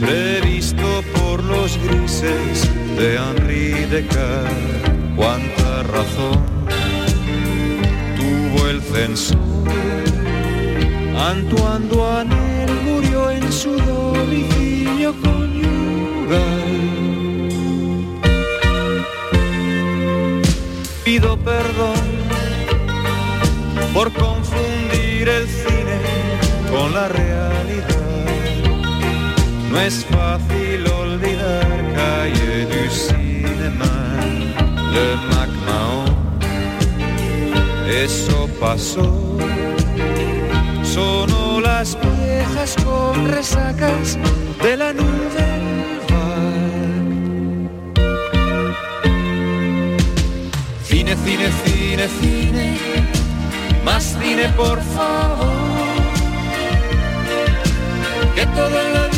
previsto por los grises de Henri Descartes. Cuánta razón tuvo el censor. Antoine Duanel murió en su domicilio conyugal. Pido perdón por confundir el cine con la realidad. No es fácil olvidar calle du cinema, le MacMahon. Eso pasó. Sonó las viejas con resacas de la nube. Cine, cine, cine, cine, más cine por favor. Que toda la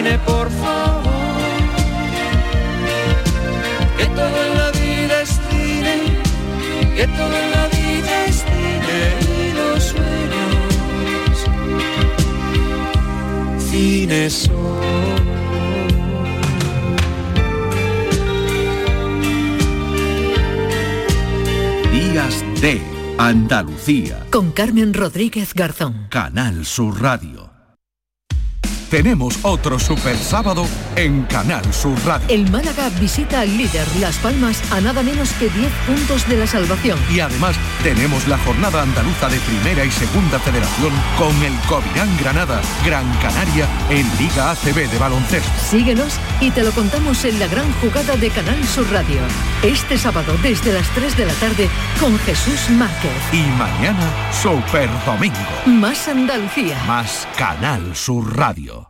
cine por favor. Que toda la vida es cine, que toda la vida es cine y los sueños, cine son. Días de Andalucía. Con Carmen Rodríguez Garzón. Canal Sur Radio. Tenemos otro super sábado en Canal Sur Radio. El Málaga visita al líder Las Palmas a nada menos que 10 puntos de la salvación. Y además tenemos la jornada andaluza de primera y segunda federación con el Covirán Granada, Gran Canaria en Liga ACB de baloncesto. Síguenos y te lo contamos en la gran jugada de Canal Sur Radio. Este sábado desde las 3 de la tarde con Jesús Márquez. Y mañana Super Domingo. Más Andalucía. Más Canal Sur Radio.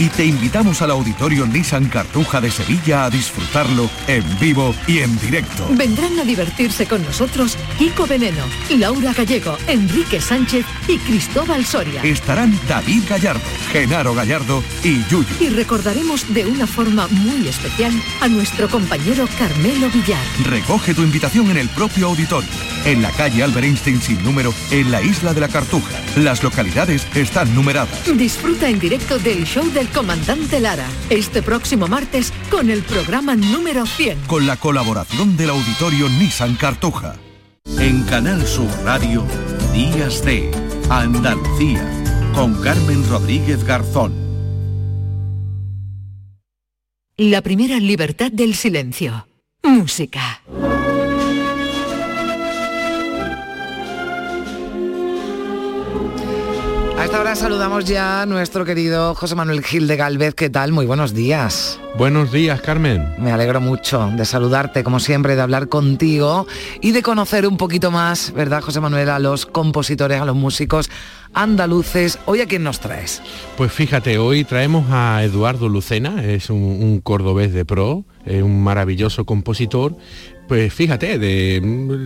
y te invitamos al auditorio Nissan Cartuja de Sevilla a disfrutarlo en vivo y en directo. Vendrán a divertirse con nosotros Kiko Veneno, Laura Gallego, Enrique Sánchez y Cristóbal Soria. Estarán David Gallardo, Genaro Gallardo y Yuyu. Y recordaremos de una forma muy especial a nuestro compañero Carmelo Villar. Recoge tu invitación en el propio auditorio, en la calle Albert Einstein sin número, en la isla de la Cartuja. Las localidades están numeradas. Disfruta en directo del show del comandante Lara, este próximo martes con el programa número 100. Con la colaboración del auditorio Nissan Cartuja. En Canal Sur Radio, Días de Andalucía, con Carmen Rodríguez Garzón. La primera libertad del silencio. Música. Esta hora saludamos ya a nuestro querido José Manuel Gil de Galvez. ¿Qué tal? Muy buenos días. Buenos días, Carmen. Me alegro mucho de saludarte, como siempre, de hablar contigo y de conocer un poquito más, ¿verdad, José Manuel, a los compositores, a los músicos andaluces. ¿Hoy a quién nos traes? Pues fíjate, hoy traemos a Eduardo Lucena, es un, un cordobés de pro, es un maravilloso compositor, pues fíjate, de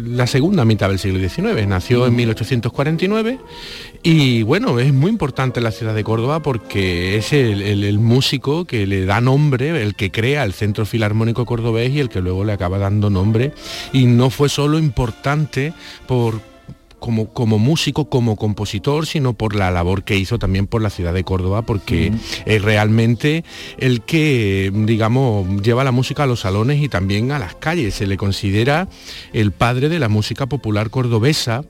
la segunda mitad del siglo XIX. Nació en 1849 y bueno, es muy importante la ciudad de Córdoba porque es el, el- el músico que le da nombre, el que crea el Centro Filarmónico Cordobés y el que luego le acaba dando nombre. Y no fue solo importante por como, como músico, como compositor, sino por la labor que hizo también por la ciudad de Córdoba, porque es realmente el que, digamos, lleva la música a los salones y también a las calles. Se le considera el padre de la música popular cordobesa,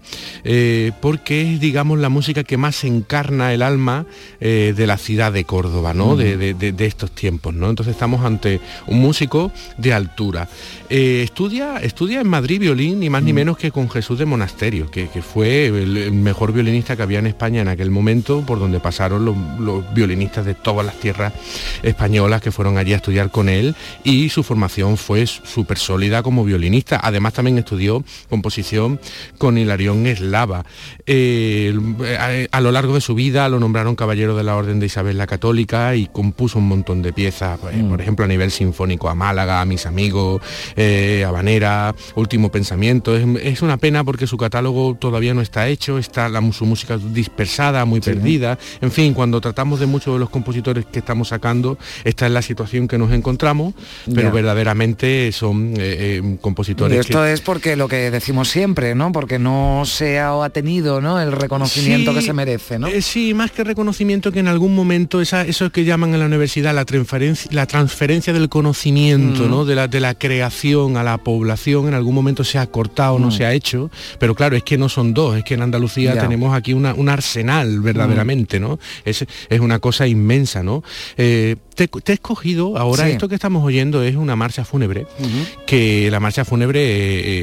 eh, porque es, digamos, la música que más encarna el alma eh, de la ciudad de Córdoba, ¿no? De, de- de- de estos tiempos, ¿no? Entonces estamos ante un músico de altura. Eh, estudia, estudia en Madrid violín, ni más ni menos que con Jesús de Monasterio, que, que fue el, mejor violinista que había en España en aquel momento, por donde pasaron los, los violinistas de todas las tierras españolas que fueron allí a estudiar con él y su formación fue súper sólida como violinista. Además también estudió composición con Hilarión Eslava. Eh, a, a lo largo de su vida lo nombraron caballero de la Orden de Isabel la Católica y compuso un montón de piezas, pues, por ejemplo a nivel sinfónico a Málaga, a mis amigos, eh, Habanera, Último Pensamiento. Es, es una pena porque su catálogo todavía no está hecho, está la, su música dispersada, muy perdida. En fin, cuando tratamos de muchos de los compositores que estamos sacando, esta es la situación que nos encontramos, pero verdaderamente son eh, eh, compositores Y esto que... es porque lo que decimos siempre, ¿no? Porque no se ha ha tenido ¿no? el reconocimiento Sí, que se merece, ¿no? eh, sí, más que reconocimiento que en algún momento esa, eso que llaman en la universidad la transferencia, la transferencia del conocimiento, Mm. ¿no? de, la, de la creación a la población, en algún momento se ha cortado, no Mm. se ha hecho, pero claro, es que no son dos, es que en Andalucía Ya. tenemos aquí una- un arsenal verdaderamente, ¿no? Es, es una cosa inmensa, ¿no? Eh, te, te he escogido, ahora Sí. esto que estamos oyendo es una marcha fúnebre, que la marcha fúnebre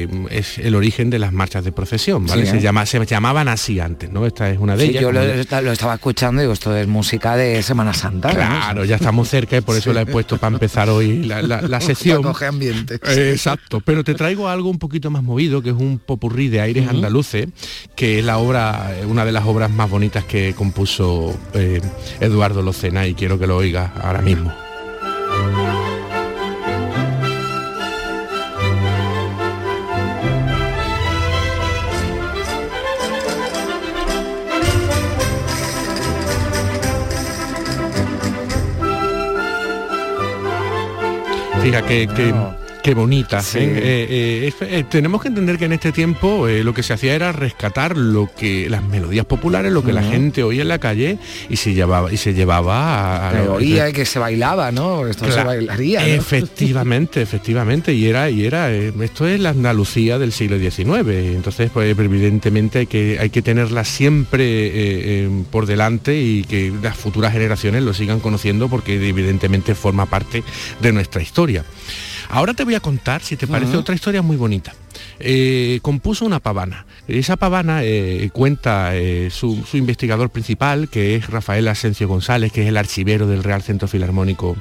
eh, es el origen de las marchas de procesión, ¿vale? Sí, se, ¿eh? llama, se llamaban así antes, ¿no? Esta es una de Sí, ellas. yo lo, estaba escuchando y digo, esto es música de Semana Santa. ¿no? Claro, ya estamos cerca y por eso la he puesto para empezar hoy la, la- coger ambiente. Exacto, pero te traigo algo un poquito más movido, que es un popurrí de aires andaluces, que es la obra, eh, una de las obras más bonitas que compuso eh, Eduardo Locena y quiero que lo oigas ahora mismo. Fija que, que- qué bonita. Sí. ¿eh? Eh, eh, tenemos que entender que en este tiempo lo que se hacía era rescatar lo que las melodías populares, lo que la gente oía en la calle y se llevaba y se llevaba a, a Que lo- oía y que se bailaba, ¿no? Esto se bailaría. ¿no? Efectivamente, efectivamente. Y era, y era, esto es la Andalucía del siglo XIX. Entonces, pues evidentemente hay que, hay que tenerla siempre por delante y que las futuras generaciones lo sigan conociendo porque evidentemente forma parte de nuestra historia. Ahora te voy a contar, si te parece, otra historia muy bonita. Eh, compuso una pavana. Esa pavana eh, cuenta eh, su, su investigador principal, que es Rafael Asencio González, que es el archivero del Real Centro Filarmónico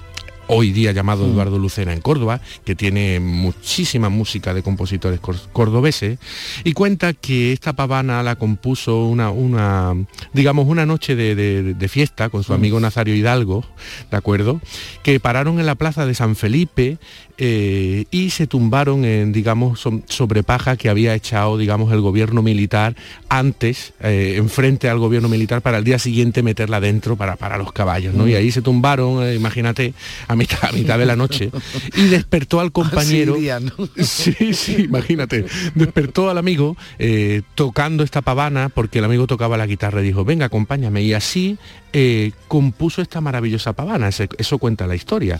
hoy día llamado Mm. Eduardo Lucena en Córdoba, que tiene muchísima música de compositores cor- cordobeses, y cuenta que esta pavana la compuso una, una digamos, una noche de, de- de fiesta con su Mm. amigo Nazario Hidalgo, ¿de acuerdo? Que pararon en la plaza de San Felipe eh, y se tumbaron en, digamos, sobre paja que había echado, digamos, el gobierno militar antes, eh, enfrente al gobierno militar, para el día siguiente meterla dentro para, para los caballos, ¿no? Mm. Y ahí se tumbaron, eh, imagínate, a mitad, a mitad de la noche, y despertó al compañero. ¿no? Sí, sí, imagínate. Despertó al amigo eh, tocando esta pavana porque el amigo tocaba la guitarra y dijo, venga, acompáñame. Y así eh, compuso esta maravillosa pavana. Eso cuenta la historia.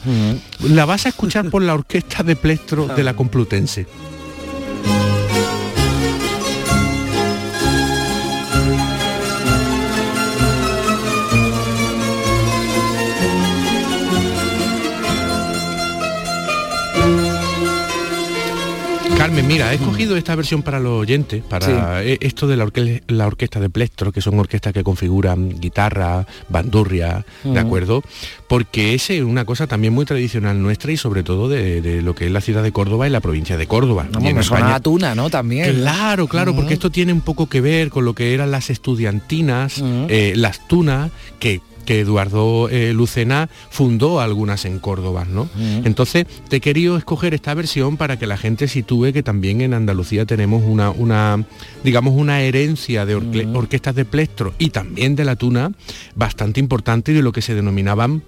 La vas a escuchar por la orquesta de Plestro de la Complutense. Carmen, mira, he escogido esta versión para los oyentes, para eh, esto de la, orque- la orquesta de Plextro, que son orquestas que configuran guitarra, bandurria, Mm. ¿de acuerdo? Porque es una cosa también muy tradicional nuestra y sobre todo de, de lo que es la ciudad de Córdoba y la provincia de Córdoba. En me suena a tuna, ¿no? También. Claro, claro, porque esto tiene un poco que ver con lo que eran las estudiantinas, eh, las tunas, que que Eduardo eh, Lucena fundó algunas en Córdoba, ¿no? Entonces, te he querido escoger esta versión para que la gente sitúe que también en Andalucía tenemos una, una digamos, una herencia de orque- orquestas de plectro y también de la tuna bastante importante de lo que se denominaban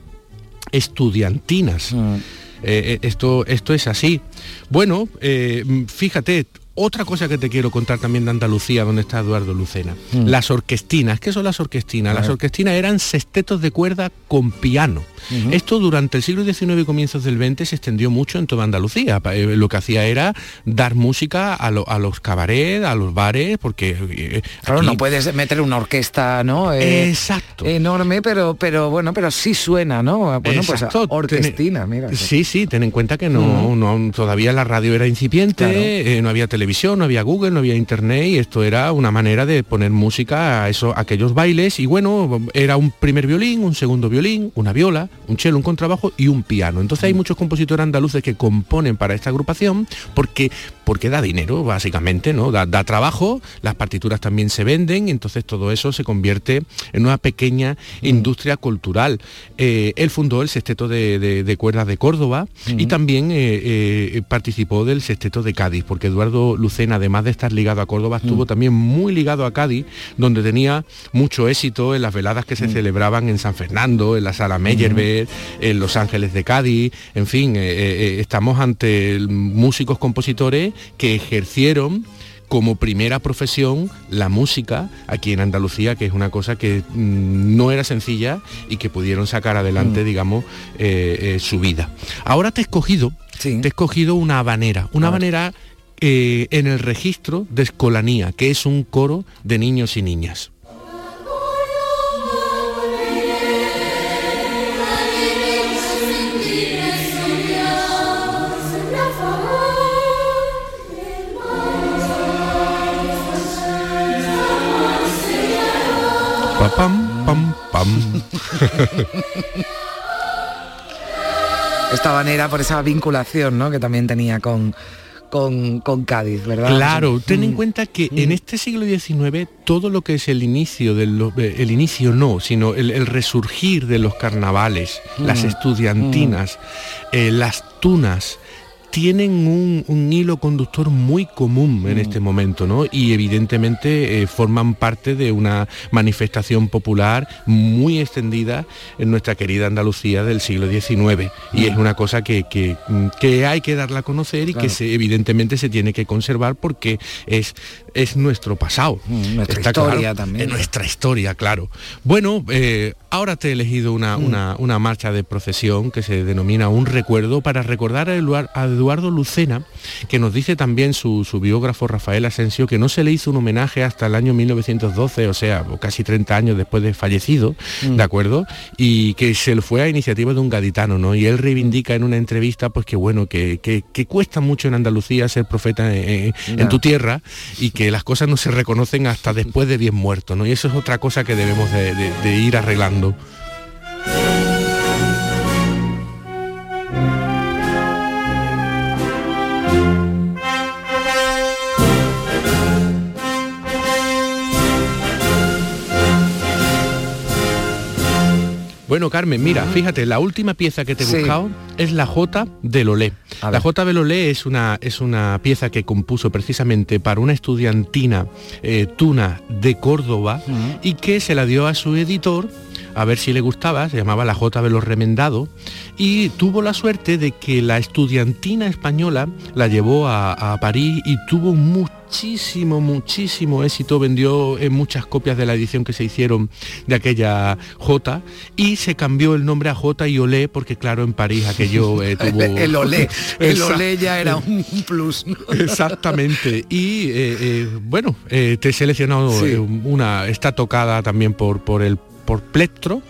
estudiantinas. Eh, eh, esto, esto es así. Bueno, eh, fíjate, otra cosa que te quiero contar también de Andalucía, donde está Eduardo Lucena. Mm. Las orquestinas. ¿Qué son las orquestinas? Las orquestinas eran sextetos de cuerda con piano. Esto durante el siglo XIX y comienzos del XX se extendió mucho en toda Andalucía. Eh, Lo que hacía era dar música a, lo- a los cabarets, a los bares, porque... eh, Claro, aquí- no puedes meter una orquesta, ¿no? Eh, Exacto. Enorme, pero, pero bueno, pero sí suena, ¿no? Bueno, Exacto, pues orquestina, mira. Sí, sí, ten en cuenta que no, no todavía la radio era incipiente, Claro. eh, no había televisión, no había Google, no había internet y esto era una manera de poner música a eso, a aquellos bailes y bueno, era un primer violín, un segundo violín, una viola, un cello, un contrabajo y un piano. Entonces Mm. hay muchos compositores andaluces que componen para esta agrupación porque porque da dinero, básicamente, ¿no? Da, da trabajo, las partituras también se venden, y entonces todo eso se convierte en una pequeña Mm. industria cultural. Eh, él fundó el sexteto de, de- de cuerdas de Córdoba y Mm. también eh, eh, participó del sexteto de Cádiz, porque Eduardo Lucena, además de estar ligado a Córdoba, Mm. estuvo también muy ligado a Cádiz, donde tenía mucho éxito en las veladas que se Mm. celebraban en San Fernando, en la sala Meyerbeer, en Los Ángeles de Cádiz, en fin, eh, eh, eh, estamos ante músicos compositores que ejercieron como primera profesión la música aquí en Andalucía, que es una cosa que mm, no era sencilla y que pudieron sacar adelante, Mm. digamos, eh, eh, su vida. Ahora te he escogido, te he escogido una habanera, una habanera eh, en el registro de escolanía, que es un coro de niños y niñas. Pa, pam, pam, pam. Esta manera por esa vinculación, ¿no? Que también tenía con, con, con Cádiz, ¿verdad? Claro, ten Mm. en cuenta que en este siglo XIX todo lo que es el inicio del el inicio no, sino el, el resurgir de los carnavales, las Mm. estudiantinas, eh, las tunas tienen un, un hilo conductor muy común Mm. en este momento, ¿no? Y evidentemente eh, forman parte de una manifestación popular muy extendida en nuestra querida Andalucía del siglo XIX. Y es una cosa que, que, mm, que hay que darla a conocer y Claro. que se, evidentemente se tiene que conservar porque es, es nuestro pasado. nuestra Está historia claro, también. Es nuestra historia, claro. Bueno, eh, ahora te he elegido una, Mm. una- una marcha de procesión que se denomina Un Recuerdo para recordar a Eduar- a Eduardo Lucena, que nos dice también su, su biógrafo Rafael Asensio que no se le hizo un homenaje hasta el año 1912, o sea, casi 30 años después de fallecido, Mm. ¿de acuerdo? Y que se le fue a iniciativa de un gaditano, ¿no? Y él reivindica en una entrevista, pues que bueno, que, que- que cuesta mucho en Andalucía ser profeta en, en- en tu tierra y que las cosas no se reconocen hasta después de bien muerto, ¿no? Y eso es otra cosa que debemos de, de- de ir arreglando. Bueno, Carmen, mira, fíjate, la última pieza que te he Sí. buscado es la J de Lolé. La. J de Lolé es una, es una pieza que compuso precisamente para una estudiantina eh, tuna de Córdoba y que se la dio a su editor a ver si le gustaba, se llamaba la J de los Remendado y tuvo la suerte de que la estudiantina española la llevó a, a París y tuvo muchísimo, muchísimo éxito, vendió en muchas copias de la edición que se hicieron de aquella J y se cambió el nombre a J y Olé porque claro en París aquello eh, tuvo... El olé, el olé ya era un plus. ¿no? Exactamente. Y eh, eh, bueno, eh, te he seleccionado Sí. una, está tocada también por, por el por plectro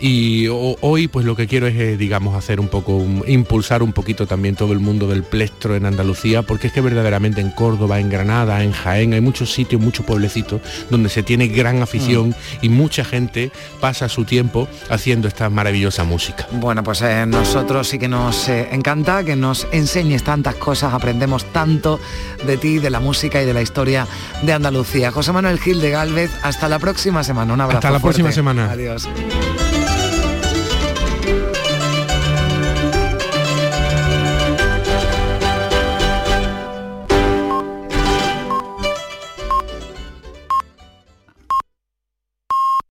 Y hoy pues lo que quiero es, eh, digamos, hacer un poco, impulsar un poquito también todo el mundo del plestro en Andalucía, porque es que verdaderamente en Córdoba, en Granada, en Jaén, hay muchos sitios, muchos pueblecitos donde se tiene gran afición mm. y mucha gente pasa su tiempo haciendo esta maravillosa música. Bueno, pues eh, nosotros sí que nos eh, encanta que nos enseñes tantas cosas, aprendemos tanto de ti, de la música y de la historia de Andalucía. José Manuel Gil de Galvez, hasta la próxima semana. Un abrazo. Hasta la próxima semana. Adiós.